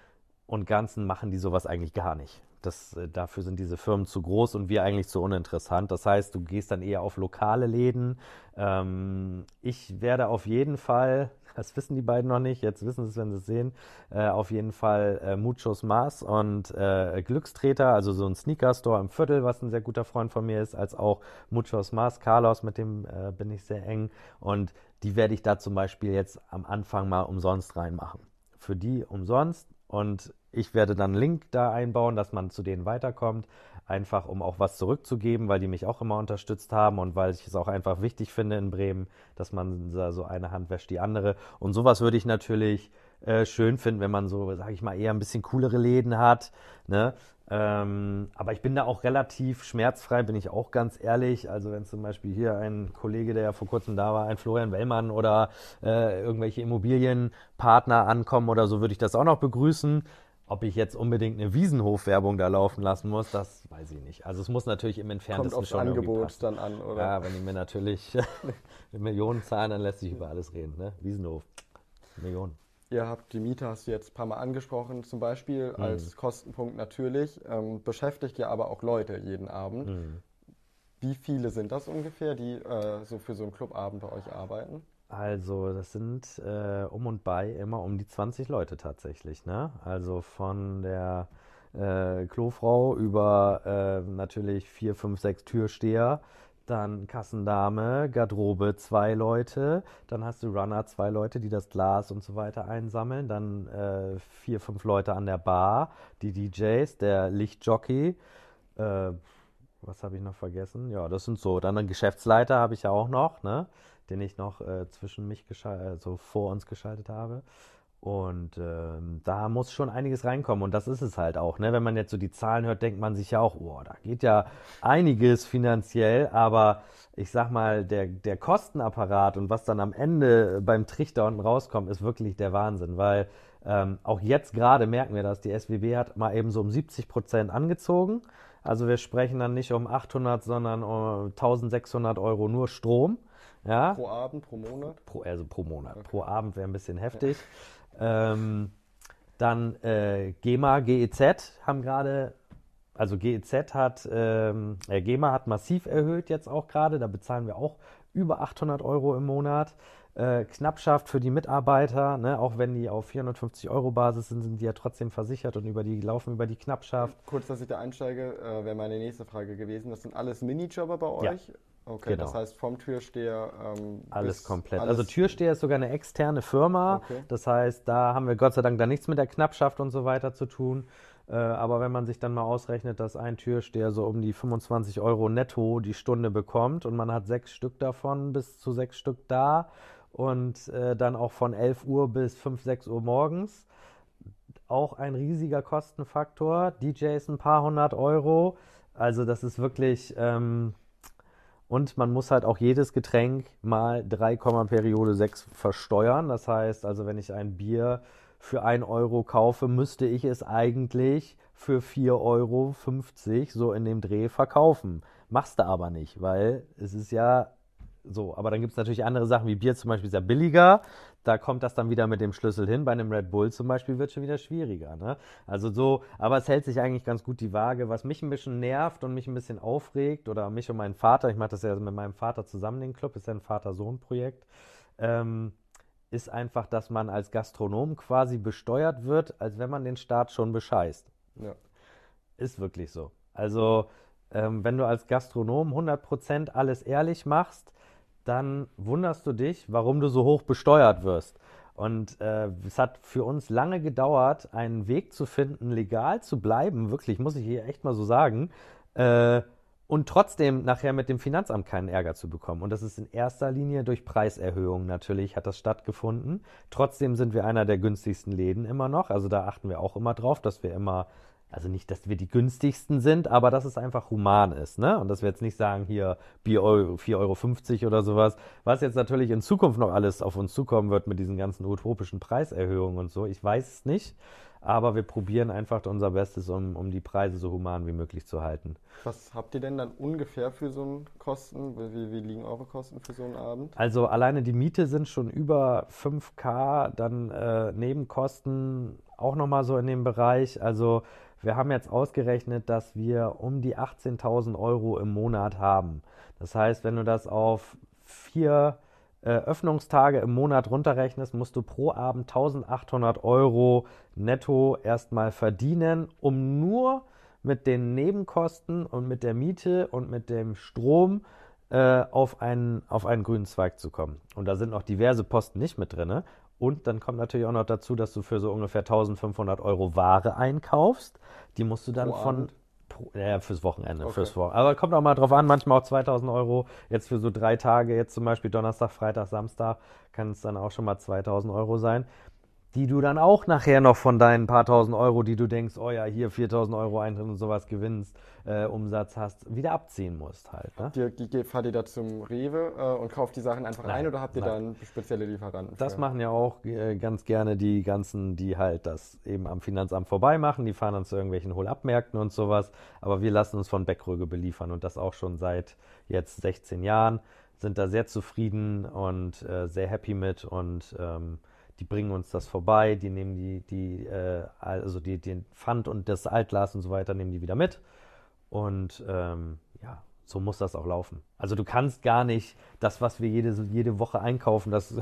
und Ganzen machen die sowas eigentlich gar nicht. Das, äh, dafür sind diese Firmen zu groß und wir eigentlich zu uninteressant. Das heißt, du gehst dann eher auf lokale Läden. Ähm, ich werde auf jeden Fall, das wissen die beiden noch nicht, jetzt wissen sie es, wenn sie es sehen, äh, auf jeden Fall äh, Muchos Mars und äh, Glückstreter, also so ein Sneaker-Store im Viertel, was ein sehr guter Freund von mir ist, als auch Muchos Mars, Carlos, mit dem äh, bin ich sehr eng. Und die werde ich da zum Beispiel jetzt am Anfang mal umsonst reinmachen. Für die umsonst und ich werde dann einen Link da einbauen, dass man zu denen weiterkommt, einfach um auch was zurückzugeben, weil die mich auch immer unterstützt haben und weil ich es auch einfach wichtig finde in Bremen, dass man da so eine Hand wäscht die andere. Und sowas würde ich natürlich äh, schön finden, wenn man so, sage ich mal, eher ein bisschen coolere Läden hat. Ne? Ähm, aber ich bin da auch relativ schmerzfrei, bin ich auch ganz ehrlich. Also wenn zum Beispiel hier ein Kollege, der ja vor kurzem da war, ein Florian Wellmann oder äh, irgendwelche Immobilienpartner ankommen oder so, würde ich das auch noch begrüßen. Ob ich jetzt unbedingt eine Wiesenhof-Werbung da laufen lassen muss, das weiß ich nicht. Also es muss natürlich im Kommt Entferntesten aufs schon Angebot dann an, oder? Ja, wenn die mir natürlich Millionen zahlen, dann lässt sich über alles reden. Ne? Wiesenhof, Millionen. Ihr habt die Miete, hast du jetzt ein paar Mal angesprochen, zum Beispiel Mhm. als Kostenpunkt natürlich. Ähm, beschäftigt ihr aber auch Leute jeden Abend. Mhm. Wie viele sind das ungefähr, die äh, so für so einen Clubabend bei euch arbeiten? Also, das sind äh, um und bei immer um die 20 Leute tatsächlich, ne? Also von der äh, Klofrau über äh, natürlich vier, fünf, sechs Türsteher, dann Kassendame, Garderobe zwei Leute, dann hast du Runner zwei Leute, die das Glas und so weiter einsammeln, dann äh, vier, fünf Leute an der Bar, die DJs, der Lichtjockey, äh, was habe ich noch vergessen? Ja, das sind so. Dann einen Geschäftsleiter habe ich ja auch noch, ne? Den ich noch äh, zwischen mich geschaltet, also vor uns geschaltet habe. Und ähm, da muss schon einiges reinkommen. Und das ist es halt auch, ne? Wenn man jetzt so die Zahlen hört, denkt man sich ja auch, oh, da geht ja einiges finanziell, aber ich sag mal, der, der Kostenapparat und was dann am Ende beim Trichter unten rauskommt, ist wirklich der Wahnsinn, weil ähm, auch jetzt gerade merken wir das, die SWB hat mal eben so um 70 Prozent angezogen. Also wir sprechen dann nicht um 800, sondern um 1600 Euro nur Strom. Ja, Pro Abend, pro Monat? pro, also pro Monat. Pro Abend wäre ein bisschen heftig. Ähm, dann äh, GEMA, GEZ haben gerade, also GEZ hat, ähm, äh, GEMA hat massiv erhöht jetzt auch gerade, da bezahlen wir auch über 800 Euro im Monat. Äh, Knappschaft für die Mitarbeiter, ne? auch wenn die auf 450 Euro Basis sind, sind die ja trotzdem versichert und über die laufen über die Knappschaft. Kurz, dass ich da einsteige, äh, wäre meine nächste Frage gewesen. Das sind alles Minijobber bei euch? Ja. Okay, Genau. das heißt vom Türsteher ähm, Alles komplett. alles- also Türsteher ist sogar eine externe Firma. Okay. Das heißt, da haben wir Gott sei Dank da nichts mit der Knappschaft und so weiter zu tun. Äh, aber wenn man sich dann mal ausrechnet, dass ein Türsteher so um die 25 Euro netto die Stunde bekommt und man hat sechs Stück davon, bis zu sechs Stück da und äh, dann auch von 11 Uhr bis 5, 6 Uhr morgens, auch ein riesiger Kostenfaktor. DJs ein paar hundert Euro. Also das ist wirklich... Ähm, und man muss halt auch jedes Getränk mal 3, Periode 6 versteuern. Das heißt, also wenn ich ein Bier für 1 Euro kaufe, müsste ich es eigentlich für 4,50 Euro so in dem Dreh verkaufen. Machst du aber nicht, weil es ist ja so. Aber dann gibt es natürlich andere Sachen wie Bier zum Beispiel ist ja billiger. Da kommt das dann wieder mit dem Schlüssel hin. Bei einem Red Bull zum Beispiel wird schon wieder schwieriger. Ne? Also so, aber es hält sich eigentlich ganz gut die Waage. Was mich ein bisschen nervt und mich ein bisschen aufregt, oder mich und meinen Vater, ich mache das ja mit meinem Vater zusammen, den Club, ist ja ein Vater-Sohn-Projekt, ähm, ist einfach, dass man als Gastronom quasi besteuert wird, als wenn man den Staat schon bescheißt. Ja. Ist wirklich so. Also, ähm, wenn du als Gastronom 100% alles ehrlich machst, dann wunderst du dich, warum du so hoch besteuert wirst. Und äh, es hat für uns lange gedauert, einen Weg zu finden, legal zu bleiben, wirklich, muss ich hier echt mal so sagen, äh, und trotzdem nachher mit dem Finanzamt keinen Ärger zu bekommen. Und das ist in erster Linie durch Preiserhöhungen natürlich hat das stattgefunden. Trotzdem sind wir einer der günstigsten Läden immer noch. Also da achten wir auch immer drauf, dass wir immer, also nicht, dass wir die günstigsten sind, aber dass es einfach human ist. Ne? Und dass wir jetzt nicht sagen, hier Bier Euro, 4,50 Euro oder sowas. Was jetzt natürlich in Zukunft noch alles auf uns zukommen wird mit diesen ganzen utopischen Preiserhöhungen und so. Ich weiß es nicht. Aber wir probieren einfach unser Bestes, um, um die Preise so human wie möglich zu halten. Was habt ihr denn dann ungefähr für so einen Kosten? Wie, wie liegen eure Kosten für so einen Abend? Also alleine die Miete sind schon über 5K, dann äh, Nebenkosten auch nochmal so in dem Bereich. Also wir haben jetzt ausgerechnet, dass wir um die 18.000 Euro im Monat haben. Das heißt, wenn du das auf vier äh, Öffnungstage im Monat runterrechnest, musst du pro Abend 1800 Euro netto erstmal verdienen, um nur mit den Nebenkosten und mit der Miete und mit dem Strom äh, auf, einen, auf einen grünen Zweig zu kommen. Und da sind noch diverse Posten nicht mit drin. Und dann kommt natürlich auch noch dazu, dass du für so ungefähr 1500 Euro Ware einkaufst. Die musst du dann Pro von. Pro, ja, fürs Wochenende, Okay. fürs Wochenende. Aber kommt auch mal drauf an, manchmal auch 2000 Euro. Jetzt für so drei Tage, jetzt zum Beispiel Donnerstag, Freitag, Samstag, kann es dann auch schon mal 2000 Euro sein. Die du dann auch nachher noch von deinen paar tausend Euro, die du denkst, oh ja, hier 4000 Euro Eintritt und sowas gewinnst, äh, Umsatz hast, wieder abziehen musst halt. Ne? Die, die, fahrt ihr da zum Rewe äh, und kauft die Sachen einfach Nein, rein oder habt ihr nein. dann spezielle Lieferanten? Das für? machen ja auch äh, ganz gerne die ganzen, die halt das eben am Finanzamt vorbei machen. Die fahren dann zu irgendwelchen Hohlabmärkten und sowas. Aber wir lassen uns von Beckröge beliefern und das auch schon seit jetzt 16 Jahren. Sind da sehr zufrieden und äh, sehr happy mit und ähm, die bringen uns das vorbei. Die nehmen die, die, äh, also die, den Pfand und das Altglas und so weiter, nehmen die wieder mit. Und ähm, ja, so muss das auch laufen. Also du kannst gar nicht das, was wir jede, jede Woche einkaufen, das,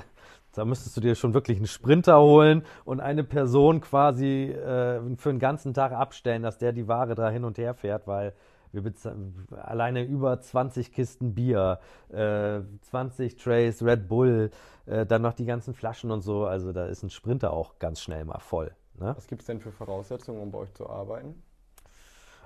da müsstest du dir schon wirklich einen Sprinter holen und eine Person quasi äh, für einen ganzen Tag abstellen, dass der die Ware da hin und her fährt, weil wir bezahlen alleine über 20 Kisten Bier, äh, 20 Trays Red Bull, äh, dann noch die ganzen Flaschen und so. Also da ist ein Sprinter auch ganz schnell mal voll. Ne? Was gibt es denn für Voraussetzungen, um bei euch zu arbeiten?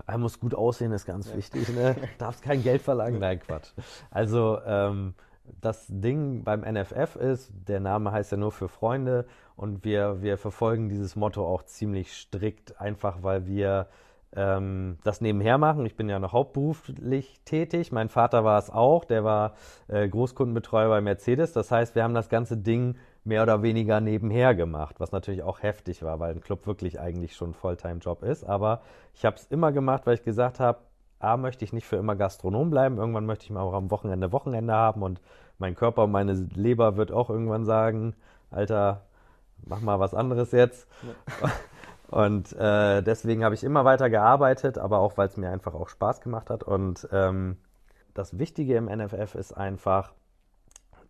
Er muss gut aussehen, ist ganz wichtig. Ne? Darfst kein Geld verlangen. Nein, Quatsch. Also ähm, das Ding beim NFF ist, der Name heißt ja nur für Freunde und wir, wir verfolgen dieses Motto auch ziemlich strikt, einfach weil wir ähm, das nebenher machen. Ich bin ja noch hauptberuflich tätig. Mein Vater war es auch, der war äh, Großkundenbetreuer bei Mercedes. Das heißt, wir haben das ganze Ding mehr oder weniger nebenher gemacht, was natürlich auch heftig war, weil ein Club wirklich eigentlich schon ein Volltime-Job ist. Aber ich habe es immer gemacht, weil ich gesagt habe, A, möchte ich nicht für immer Gastronom bleiben. Irgendwann möchte ich mal auch am Wochenende Wochenende haben und mein Körper und meine Leber wird auch irgendwann sagen, Alter, mach mal was anderes jetzt. Und äh, deswegen habe ich immer weiter gearbeitet, aber auch, weil es mir einfach auch Spaß gemacht hat. Und ähm, das Wichtige im NFF ist einfach,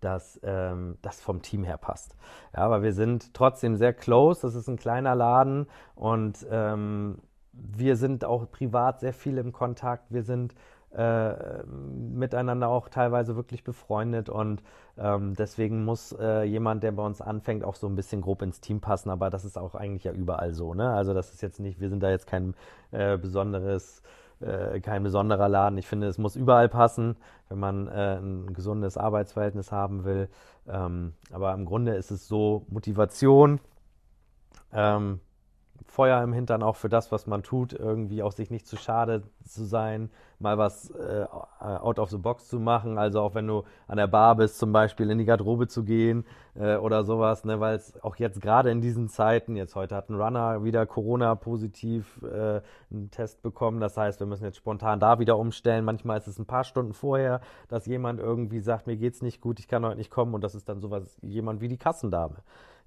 dass ähm, das vom Team her passt. Ja, aber wir sind trotzdem sehr close. Das ist ein kleiner Laden und ähm, wir sind auch privat sehr viel im Kontakt. Wir sind äh, miteinander auch teilweise wirklich befreundet und ähm, deswegen muss äh, jemand, der bei uns anfängt, auch so ein bisschen grob ins Team passen, aber das ist auch eigentlich ja überall so, ne? Also das ist jetzt nicht, wir sind da jetzt kein äh, besonderes äh, kein besonderer Laden. Ich finde, es muss überall passen, wenn man äh, ein gesundes Arbeitsverhältnis haben will. Ähm, aber im Grunde ist es so Motivation, ähm, Feuer im Hintern auch für das, was man tut, irgendwie auch sich nicht zu schade zu sein, mal was äh, out of the box zu machen, also auch wenn du an der Bar bist, zum Beispiel in die Garderobe zu gehen äh, oder sowas, ne, weil es auch jetzt gerade in diesen Zeiten, jetzt heute hat ein Runner wieder Corona-positiv äh, einen Test bekommen, das heißt, wir müssen jetzt spontan da wieder umstellen, manchmal ist es ein paar Stunden vorher, dass jemand irgendwie sagt, mir geht's nicht gut, ich kann heute nicht kommen. Und das ist dann sowas, jemand wie die Kassendame.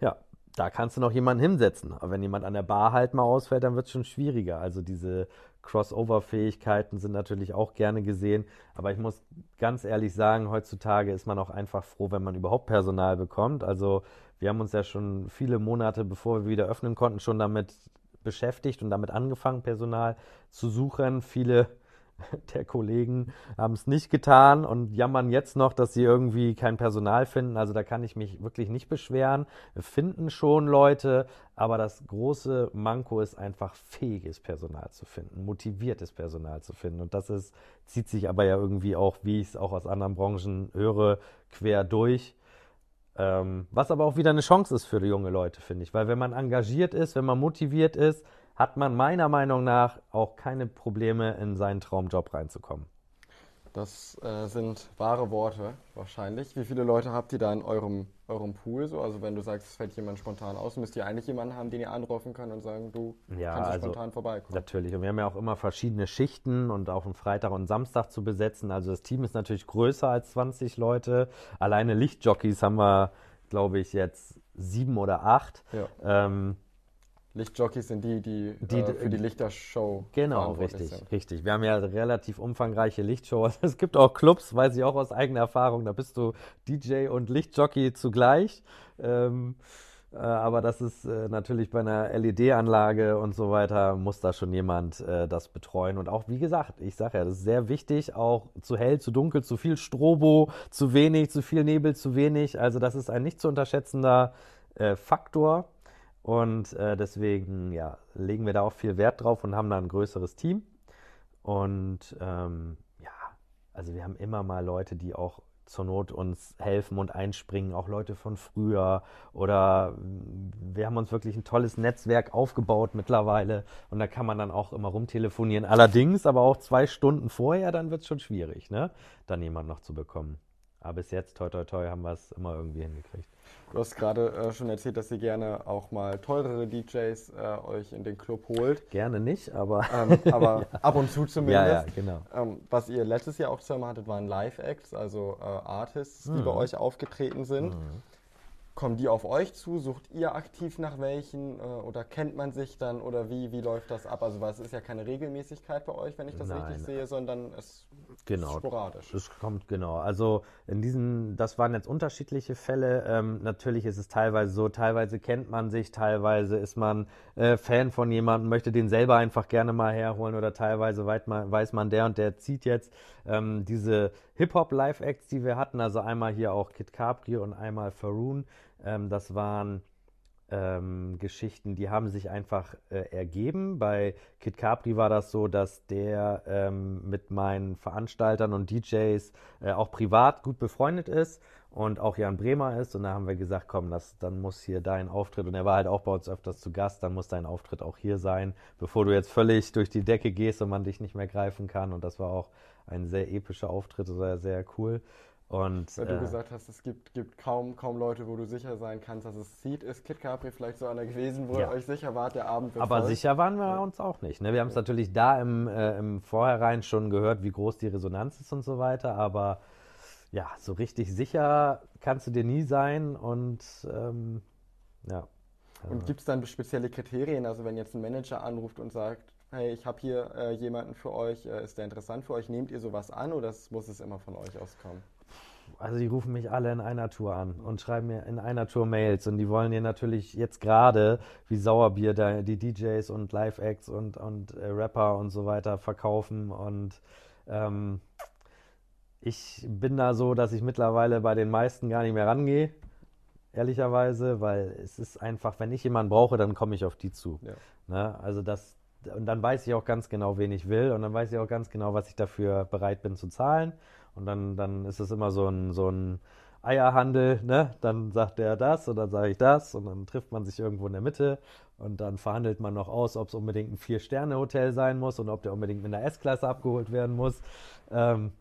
Ja, da kannst du noch jemanden hinsetzen. Aber wenn jemand an der Bar halt mal ausfällt, dann wird es schon schwieriger. Also diese Crossover-Fähigkeiten sind natürlich auch gerne gesehen. Aber ich muss ganz ehrlich sagen, heutzutage ist man auch einfach froh, wenn man überhaupt Personal bekommt. Also wir haben uns ja schon viele Monate, bevor wir wieder öffnen konnten, schon damit beschäftigt und damit angefangen, Personal zu suchen. Viele der Kollegen haben es nicht getan und jammern jetzt noch, dass sie irgendwie kein Personal finden. Also da kann ich mich wirklich nicht beschweren. Wir finden schon Leute, aber das große Manko ist einfach fähiges Personal zu finden, motiviertes Personal zu finden. Und das ist, zieht sich aber ja irgendwie auch, wie ich es auch aus anderen Branchen höre, quer durch. Ähm, was aber auch wieder eine Chance ist für junge Leute, finde ich. Weil wenn man engagiert ist, wenn man motiviert ist, hat man meiner Meinung nach auch keine Probleme, in seinen Traumjob reinzukommen. Das äh, sind wahre Worte wahrscheinlich. Wie viele Leute habt ihr da in eurem, eurem Pool? So? Also wenn du sagst, es fällt jemand spontan aus, müsst ihr eigentlich jemanden haben, den ihr anrufen könnt und sagen, du ja, kannst also spontan vorbeikommen. Natürlich. Und wir haben ja auch immer verschiedene Schichten und auch einen Freitag und Samstag zu besetzen. Also das Team ist natürlich größer als 20 Leute. Alleine Lichtjockeys haben wir, glaube ich, jetzt sieben oder acht. Ja. Ähm, Lichtjockeys sind die, die, die äh, für die Lichtershow. Genau, richtig, sind. richtig. Wir haben ja relativ umfangreiche Lichtshows. Es gibt auch Clubs, weiß ich auch aus eigener Erfahrung, da bist du DJ und Lichtjockey zugleich. Ähm, äh, aber das ist äh, natürlich bei einer LED-Anlage und so weiter, muss da schon jemand äh, das betreuen. Und auch, wie gesagt, ich sage ja, das ist sehr wichtig, auch zu hell, zu dunkel, zu viel Strobo, zu wenig, zu viel Nebel, zu wenig. Also das ist ein nicht zu unterschätzender äh, Faktor und äh, deswegen ja, legen wir da auch viel Wert drauf und haben da ein größeres Team. Und ähm, ja, also wir haben immer mal Leute, die auch zur Not uns helfen und einspringen, auch Leute von früher. Oder wir haben uns wirklich ein tolles Netzwerk aufgebaut mittlerweile. Und da kann man dann auch immer rumtelefonieren. Allerdings aber auch zwei Stunden vorher, dann wird es schon schwierig, ne? dann jemanden noch zu bekommen. Aber bis jetzt, toi toi toi, haben wir es immer irgendwie hingekriegt. Du hast gerade äh, schon erzählt, dass ihr gerne auch mal teurere DJs äh, euch in den Club holt. Gerne nicht, aber. Ähm, aber ja. ab und zu zumindest. Ja, ja, genau. Ähm, was ihr letztes Jahr auch zusammen hattet, waren Live-Acts, also äh, Artists, mhm. die bei euch aufgetreten sind. Mhm. Kommen die auf euch zu? Sucht ihr aktiv nach welchen? Äh, oder kennt man sich dann? Oder wie, wie läuft das ab? Also, weil es ist ja keine Regelmäßigkeit bei euch, wenn ich das Nein. richtig sehe, sondern es genau, ist sporadisch. Es kommt, genau. Also, in diesen, das waren jetzt unterschiedliche Fälle. Ähm, natürlich ist es teilweise so, teilweise kennt man sich, teilweise ist man äh, Fan von jemandem, möchte den selber einfach gerne mal herholen oder teilweise weiß man, weiß man der und der zieht jetzt ähm, diese Hip-Hop-Live-Acts, die wir hatten, also einmal hier auch Kid Capri und einmal Faroon, ähm, das waren ähm, Geschichten, die haben sich einfach äh, ergeben. Bei Kid Capri war das so, dass der ähm, mit meinen Veranstaltern und DJs äh, auch privat gut befreundet ist und auch Jan Bremer ist. Und da haben wir gesagt, komm, das, dann muss hier dein Auftritt, und er war halt auch bei uns öfters zu Gast, dann muss dein Auftritt auch hier sein, bevor du jetzt völlig durch die Decke gehst und man dich nicht mehr greifen kann. Und das war auch ein sehr epischer Auftritt, sehr, sehr cool. Und, Weil du äh, gesagt hast, es gibt, gibt kaum, kaum Leute, wo du sicher sein kannst, dass es sieht. Ist Kit Capri vielleicht so einer gewesen, wo ja. ihr euch sicher wart, der Abend wird Aber voll? sicher waren wir ja. uns auch nicht. Ne? Wir haben es ja. natürlich da im, äh, im Vorhinein schon gehört, wie groß die Resonanz ist und so weiter. Aber ja, so richtig sicher kannst du dir nie sein. Und ähm, ja. Und gibt es dann spezielle Kriterien? Also wenn jetzt ein Manager anruft und sagt, hey, ich habe hier äh, jemanden für euch, äh, ist der interessant für euch, nehmt ihr sowas an oder muss es immer von euch auskommen? Also die rufen mich alle in einer Tour an und schreiben mir in einer Tour Mails und die wollen dir natürlich jetzt gerade wie Sauerbier da die DJs und Live-Acts und, und äh, Rapper und so weiter verkaufen und ähm, ich bin da so, dass ich mittlerweile bei den meisten gar nicht mehr rangehe, ehrlicherweise, weil es ist einfach, wenn ich jemanden brauche, dann komme ich auf die zu. Ja. Ne? Also das, und dann weiß ich auch ganz genau, wen ich will und dann weiß ich auch ganz genau, was ich dafür bereit bin zu zahlen. Und dann, dann ist es immer so ein, so ein Eierhandel, ne? Dann sagt der das und dann sage ich das und dann trifft man sich irgendwo in der Mitte und dann verhandelt man noch aus, ob es unbedingt ein Vier-Sterne-Hotel sein muss und ob der unbedingt mit einer S-Klasse abgeholt werden muss. Ähm,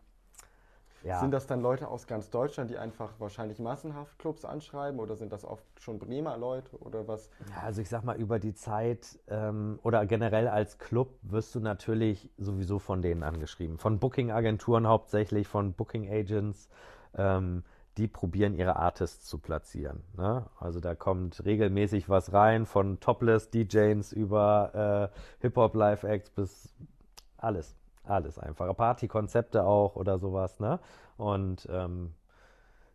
ja. Sind das dann Leute aus ganz Deutschland, die einfach wahrscheinlich massenhaft Clubs anschreiben oder sind das oft schon Bremer Leute oder was? Ja, also ich sag mal, über die Zeit ähm, oder generell als Club wirst du natürlich sowieso von denen angeschrieben. Von Booking-Agenturen hauptsächlich, von Booking-Agents. Ähm, die probieren ihre Artists zu platzieren. Ne? Also da kommt regelmäßig was rein, von Topless-DJs über äh, Hip-Hop-Live-Acts bis alles. Alles einfache Partykonzepte auch oder sowas, ne? Und ähm,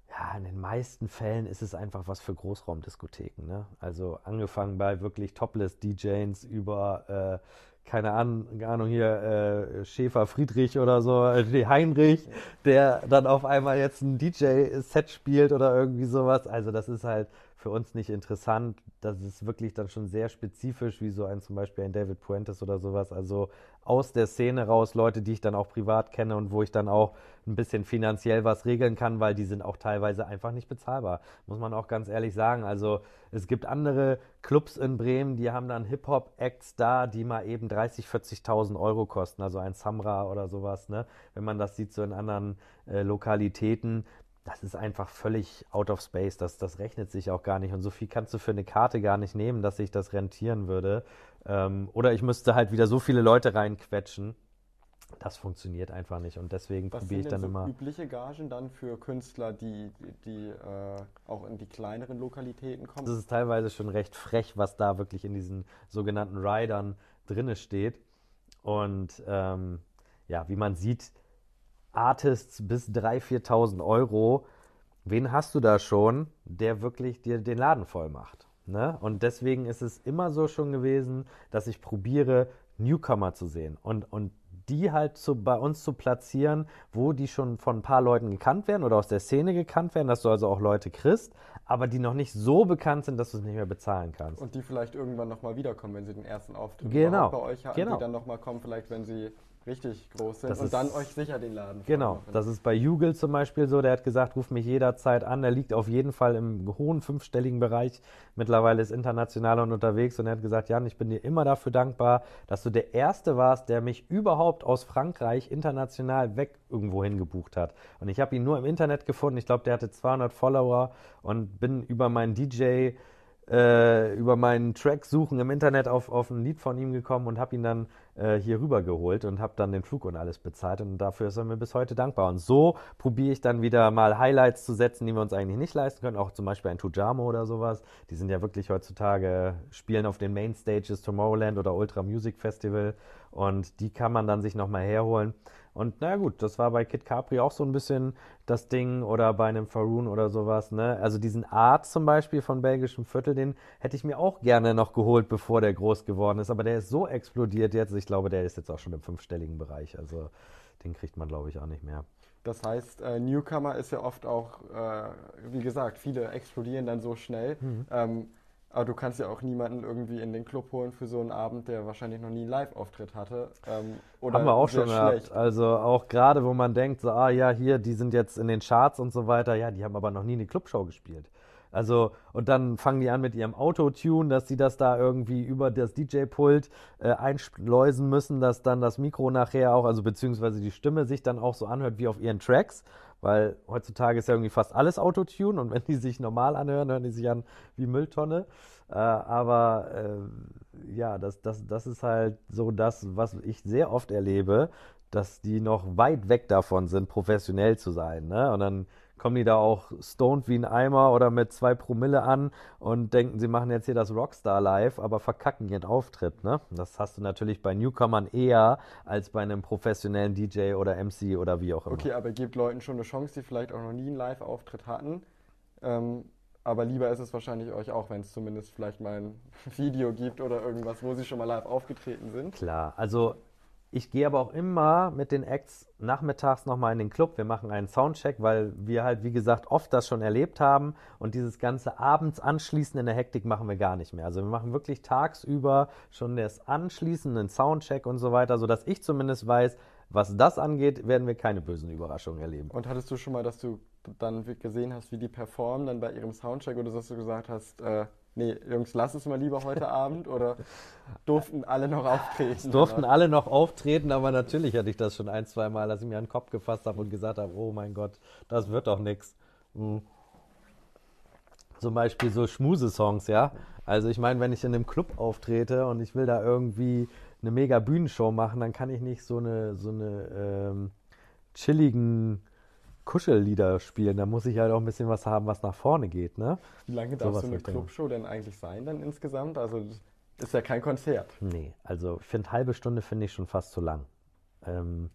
ja, in den meisten Fällen ist es einfach was für Großraumdiskotheken, ne? Also angefangen bei wirklich Topless-DJs über, äh, keine Ahnung, hier äh, Schäfer Friedrich oder so, äh, Heinrich, der dann auf einmal jetzt ein DJ-Set spielt oder irgendwie sowas. Also das ist halt für uns nicht interessant. Das ist wirklich dann schon sehr spezifisch, wie so ein zum Beispiel ein David Puentes oder sowas. Also aus der Szene raus Leute, die ich dann auch privat kenne und wo ich dann auch ein bisschen finanziell was regeln kann, weil die sind auch teilweise einfach nicht bezahlbar. Muss man auch ganz ehrlich sagen. Also es gibt andere Clubs in Bremen, die haben dann Hip-Hop-Acts da, die mal eben 30, 40.000 Euro kosten. Also ein Samra oder sowas. Ne? Wenn man das sieht so in anderen äh, Lokalitäten, das ist einfach völlig out of space. Das, das rechnet sich auch gar nicht. Und so viel kannst du für eine Karte gar nicht nehmen, dass sich das rentieren würde. Ähm, oder ich müsste halt wieder so viele Leute reinquetschen. Das funktioniert einfach nicht. Und deswegen probiere ich dann so immer. übliche Gagen dann für Künstler, die, die, äh, auch in die kleineren Lokalitäten kommen? Das ist teilweise schon recht frech, was da wirklich in diesen sogenannten Riders drinne steht. Und ähm, ja, wie man sieht, Artists bis 3.000, 4.000 Euro, wen hast du da schon, der wirklich dir den Laden voll macht? Ne? Und deswegen ist es immer so schon gewesen, dass ich probiere, Newcomer zu sehen und, und die halt zu, bei uns zu platzieren, wo die schon von ein paar Leuten gekannt werden oder aus der Szene gekannt werden, dass du also auch Leute kriegst, aber die noch nicht so bekannt sind, dass du es nicht mehr bezahlen kannst. Und die vielleicht irgendwann nochmal wiederkommen, wenn sie den ersten Auftritt genau. bei euch hatten, genau. die dann nochmal kommen, vielleicht wenn sie richtig groß sind das und dann euch sicher den Laden Genau, das ist bei Jugel zum Beispiel so, der hat gesagt, ruf mich jederzeit an, der liegt auf jeden Fall im hohen fünfstelligen Bereich, mittlerweile ist international und unterwegs und er hat gesagt, Jan, ich bin dir immer dafür dankbar, dass du der Erste warst, der mich überhaupt aus Frankreich international weg irgendwo hingebucht hat. Und ich habe ihn nur im Internet gefunden, ich glaube, der hatte 200 Follower und bin über meinen DJ äh, über meinen Track suchen im Internet auf, auf ein Lied von ihm gekommen und habe ihn dann äh, hier rüber geholt und habe dann den Flug und alles bezahlt und dafür ist er mir bis heute dankbar. Und so probiere ich dann wieder mal Highlights zu setzen, die wir uns eigentlich nicht leisten können, auch zum Beispiel ein Tujamo oder sowas. Die sind ja wirklich heutzutage, spielen auf den Mainstages Tomorrowland oder Ultra Music Festival und die kann man dann sich nochmal herholen. Und naja gut, das war bei Kid Capri auch so ein bisschen das Ding oder bei einem Faroon oder sowas. Ne? Also diesen Art zum Beispiel von belgischem Viertel, den hätte ich mir auch gerne noch geholt, bevor der groß geworden ist. Aber der ist so explodiert jetzt. Ich glaube, der ist jetzt auch schon im fünfstelligen Bereich. Also den kriegt man, glaube ich, auch nicht mehr. Das heißt, äh, Newcomer ist ja oft auch, äh, wie gesagt, viele explodieren dann so schnell. Mhm. Ähm, aber du kannst ja auch niemanden irgendwie in den Club holen für so einen Abend, der wahrscheinlich noch nie einen Live-Auftritt hatte. Ähm, Haben wir auch schon gehabt. Also auch gerade, wo man denkt, so, ah ja, hier, die sind jetzt in den Charts und so weiter, ja, die haben aber noch nie eine Clubshow gespielt. Also, und dann fangen die an mit ihrem Autotune, dass sie das da irgendwie über das DJ-Pult äh, einschleusen müssen, dass dann das Mikro nachher auch, also beziehungsweise die Stimme sich dann auch so anhört wie auf ihren Tracks weil heutzutage ist ja irgendwie fast alles Autotune und wenn die sich normal anhören, hören die sich an wie Mülltonne. Äh, aber äh, ja, das, das, das ist halt so das, was ich sehr oft erlebe, dass die noch weit weg davon sind, professionell zu sein. Ne? Und dann kommen die da auch stoned wie ein Eimer oder mit zwei Promille an und denken, sie machen jetzt hier das Rockstar live, aber verkacken ihren Auftritt. Ne? Das hast du natürlich bei Newcomern eher als bei einem professionellen DJ oder MC oder wie auch immer. Okay, aber gebt Leuten schon eine Chance, die vielleicht auch noch nie einen Live-Auftritt hatten. Ähm, aber lieber ist es wahrscheinlich euch auch, wenn es zumindest vielleicht mal ein Video gibt oder irgendwas, wo sie schon mal live aufgetreten sind. Klar, also ich gehe aber auch immer mit den Acts nachmittags nochmal in den Club. Wir machen einen Soundcheck, weil wir halt, wie gesagt, oft das schon erlebt haben. Und dieses ganze abends anschließend in der Hektik machen wir gar nicht mehr. Also wir machen wirklich tagsüber schon das anschließenden Soundcheck und so weiter, sodass ich zumindest weiß, was das angeht, werden wir keine bösen Überraschungen erleben. Und hattest du schon mal, dass du dann gesehen hast, wie die performen dann bei ihrem Soundcheck oder dass du gesagt hast, äh, nee, Jungs, lass es mal lieber heute Abend oder durften alle noch auftreten? Es durften oder? alle noch auftreten, aber natürlich hatte ich das schon ein, zwei Mal, dass ich mir an den Kopf gefasst habe und gesagt habe, oh mein Gott, das wird doch nichts. Hm. Zum Beispiel so Schmusesongs, ja. Also ich meine, wenn ich in einem Club auftrete und ich will da irgendwie eine mega Bühnenshow machen, dann kann ich nicht so eine, so eine ähm, chilligen Kuschellieder spielen. Da muss ich halt auch ein bisschen was haben, was nach vorne geht. Ne? Wie lange darf so eine Clubshow denn eigentlich sein dann insgesamt? Also ist ja kein Konzert. Nee, also ich finde halbe Stunde finde ich schon fast zu lang. Ähm,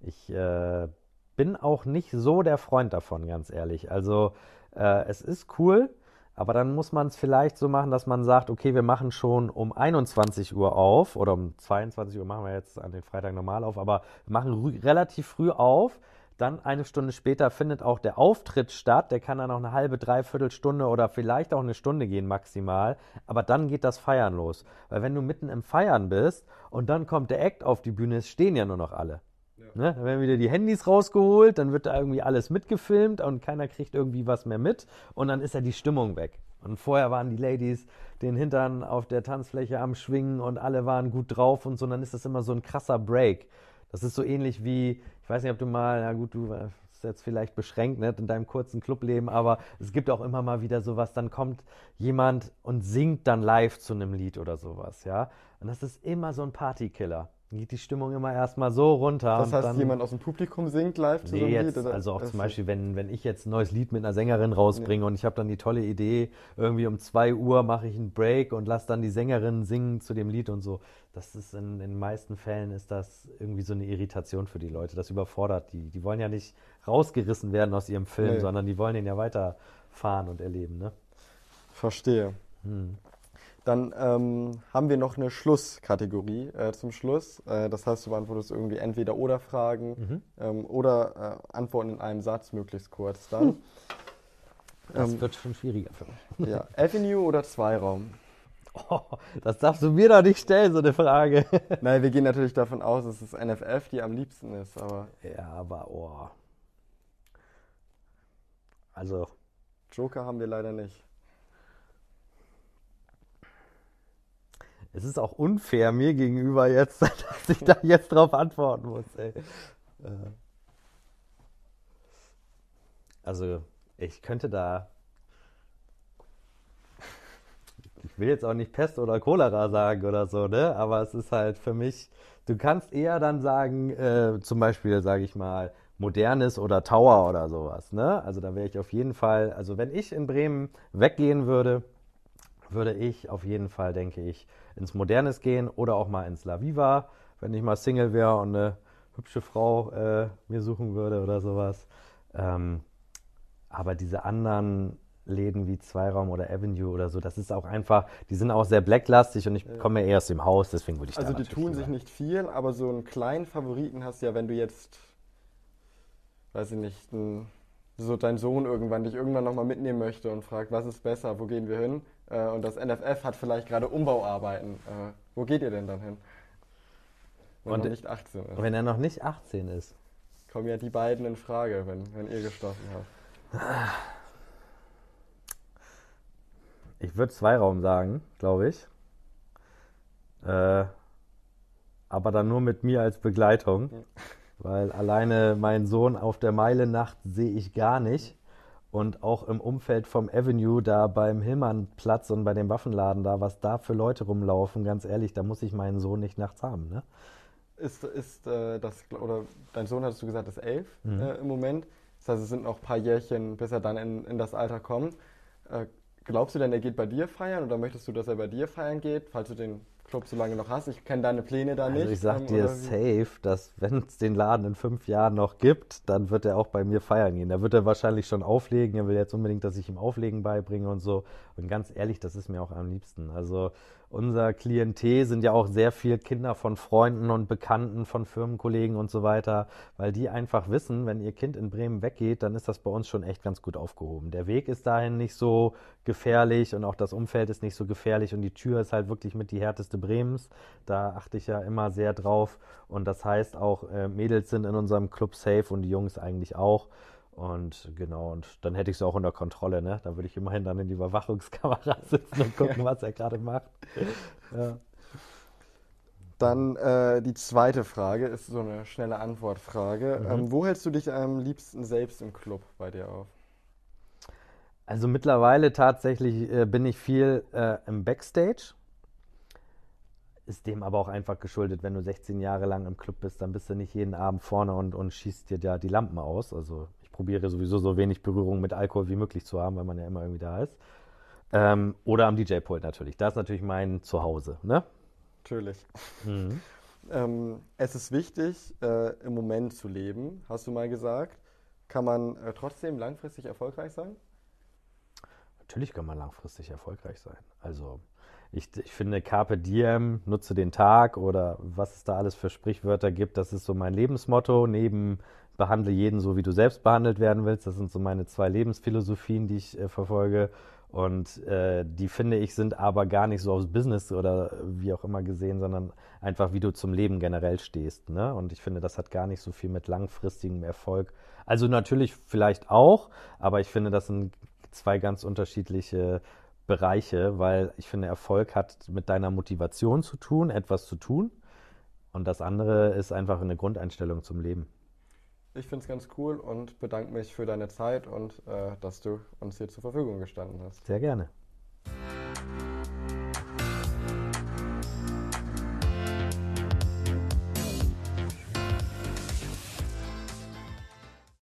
ich äh, bin auch nicht so der Freund davon, ganz ehrlich. Also äh, es ist cool, aber dann muss man es vielleicht so machen, dass man sagt, okay, wir machen schon um 21 Uhr auf oder um 22 Uhr machen wir jetzt an den Freitag normal auf, aber wir machen relativ früh auf. Dann eine Stunde später findet auch der Auftritt statt. Der kann dann auch eine halbe, dreiviertel Stunde oder vielleicht auch eine Stunde gehen maximal. Aber dann geht das Feiern los. Weil wenn du mitten im Feiern bist und dann kommt der Act auf die Bühne, es stehen ja nur noch alle. Ne? Dann werden wieder die Handys rausgeholt, dann wird da irgendwie alles mitgefilmt und keiner kriegt irgendwie was mehr mit und dann ist ja die Stimmung weg. Und vorher waren die Ladies den Hintern auf der Tanzfläche am Schwingen und alle waren gut drauf und so, und dann ist das immer so ein krasser Break. Das ist so ähnlich wie, ich weiß nicht, ob du mal, na gut, du bist jetzt vielleicht beschränkt ne, in deinem kurzen Clubleben, aber es gibt auch immer mal wieder sowas, dann kommt jemand und singt dann live zu einem Lied oder sowas, ja. Und das ist immer so ein Partykiller geht die Stimmung immer erstmal so runter. Das heißt, jemand aus dem Publikum singt live zu nee, so einem jetzt, Lied? Oder? Also auch zum Beispiel, wenn, wenn ich jetzt ein neues Lied mit einer Sängerin rausbringe nee. und ich habe dann die tolle Idee, irgendwie um 2 Uhr mache ich einen Break und lasse dann die Sängerin singen zu dem Lied und so. Das ist in, in den meisten Fällen ist das irgendwie so eine Irritation für die Leute. Das überfordert die. Die wollen ja nicht rausgerissen werden aus ihrem Film, nee. sondern die wollen den ja weiterfahren und erleben. Ne? Verstehe. Hm. Dann ähm, haben wir noch eine Schlusskategorie äh, zum Schluss. Äh, das heißt, du beantwortest irgendwie entweder oder Fragen mhm. ähm, oder äh, Antworten in einem Satz, möglichst kurz dann. Hm. Das ähm, wird schon schwieriger für mich. Ja. Avenue oder Zweiraum? Oh, das darfst du mir doch nicht stellen, so eine Frage. Nein, wir gehen natürlich davon aus, dass es NFF die am liebsten ist, aber. Ja, aber oh. Also. Joker haben wir leider nicht. Es ist auch unfair mir gegenüber jetzt, dass ich da jetzt drauf antworten muss. Ey. Äh. Also, ich könnte da. Ich will jetzt auch nicht Pest oder Cholera sagen oder so, ne? Aber es ist halt für mich. Du kannst eher dann sagen, äh, zum Beispiel, sage ich mal, Modernes oder Tower oder sowas, ne? Also da wäre ich auf jeden Fall. Also, wenn ich in Bremen weggehen würde, würde ich auf jeden Fall, denke ich, ins Modernes gehen oder auch mal ins La Viva, wenn ich mal Single wäre und eine hübsche Frau äh, mir suchen würde oder sowas. Ähm, aber diese anderen Läden wie Zweiraum oder Avenue oder so, das ist auch einfach, die sind auch sehr blacklastig und ich komme ja eher aus dem Haus, deswegen würde ich also da Also die tun sich nicht viel, aber so einen kleinen Favoriten hast du ja, wenn du jetzt, weiß ich nicht, ein, so dein Sohn irgendwann dich irgendwann nochmal mitnehmen möchte und fragt, was ist besser, wo gehen wir hin? Äh, und das NFF hat vielleicht gerade Umbauarbeiten. Äh, wo geht ihr denn dann hin? Wenn und er noch nicht 18 ist. Wenn er noch nicht 18 ist. Kommen ja die beiden in Frage, wenn, wenn ihr geschlossen habt. Ich würde Zweiraum sagen, glaube ich. Äh, aber dann nur mit mir als Begleitung. Weil alleine meinen Sohn auf der Meile Nacht sehe ich gar nicht. Und auch im Umfeld vom Avenue, da beim Hillmannplatz und bei dem Waffenladen da, was da für Leute rumlaufen, ganz ehrlich, da muss ich meinen Sohn nicht nachts haben. Ne? Ist, ist äh, das, oder dein Sohn hattest du gesagt, ist elf mhm. äh, im Moment. Das heißt, es sind noch ein paar Jährchen, bis er dann in, in das Alter kommt. Äh, glaubst du denn, er geht bei dir feiern oder möchtest du, dass er bei dir feiern geht, falls du den Club so lange noch hast? Ich kenne deine Pläne da Also nicht. ich sag ähm, dir safe, dass wenn es den Laden in fünf Jahren noch gibt, dann wird er auch bei mir feiern gehen. Da wird er wahrscheinlich schon auflegen. Er will jetzt unbedingt, dass ich ihm Auflegen beibringe und so. Und ganz ehrlich, das ist mir auch am liebsten. Also unser Klientel sind ja auch sehr viel Kinder von Freunden und Bekannten, von Firmenkollegen und so weiter, weil die einfach wissen, wenn ihr Kind in Bremen weggeht, dann ist das bei uns schon echt ganz gut aufgehoben. Der Weg ist dahin nicht so gefährlich und auch das Umfeld ist nicht so gefährlich und die Tür ist halt wirklich mit die härteste Bremens. Da achte ich ja immer sehr drauf und das heißt auch, äh, Mädels sind in unserem Club safe und die Jungs eigentlich auch. Und genau, und dann hätte ich es auch unter Kontrolle, ne? Da würde ich immerhin dann in die Überwachungskamera sitzen und gucken, was er gerade macht. Ja. Dann äh, die zweite Frage ist so eine schnelle Antwortfrage. Mhm. Ähm, wo hältst du dich am liebsten selbst im Club bei dir auf? Also mittlerweile tatsächlich äh, bin ich viel äh, im Backstage. Ist dem aber auch einfach geschuldet, wenn du 16 Jahre lang im Club bist, dann bist du nicht jeden Abend vorne und, und schießt dir da die Lampen aus. Also probiere sowieso so wenig Berührung mit Alkohol wie möglich zu haben, weil man ja immer irgendwie da ist. Ähm, oder am DJ-Pult natürlich. Da ist natürlich mein Zuhause, ne? Natürlich. Mhm. Ähm, es ist wichtig, äh, im Moment zu leben, hast du mal gesagt. Kann man äh, trotzdem langfristig erfolgreich sein? Natürlich kann man langfristig erfolgreich sein. Also ich, ich finde Carpe Diem, nutze den Tag oder was es da alles für Sprichwörter gibt, das ist so mein Lebensmotto. Neben behandle jeden so, wie du selbst behandelt werden willst. Das sind so meine zwei Lebensphilosophien, die ich äh, verfolge. Und äh, die finde ich sind aber gar nicht so aufs Business oder wie auch immer gesehen, sondern einfach, wie du zum Leben generell stehst. Ne? Und ich finde, das hat gar nicht so viel mit langfristigem Erfolg. Also natürlich vielleicht auch, aber ich finde, das sind zwei ganz unterschiedliche Bereiche, weil ich finde, Erfolg hat mit deiner Motivation zu tun, etwas zu tun. Und das andere ist einfach eine Grundeinstellung zum Leben. Ich finde es ganz cool und bedanke mich für deine Zeit und äh, dass du uns hier zur Verfügung gestanden hast. Sehr gerne.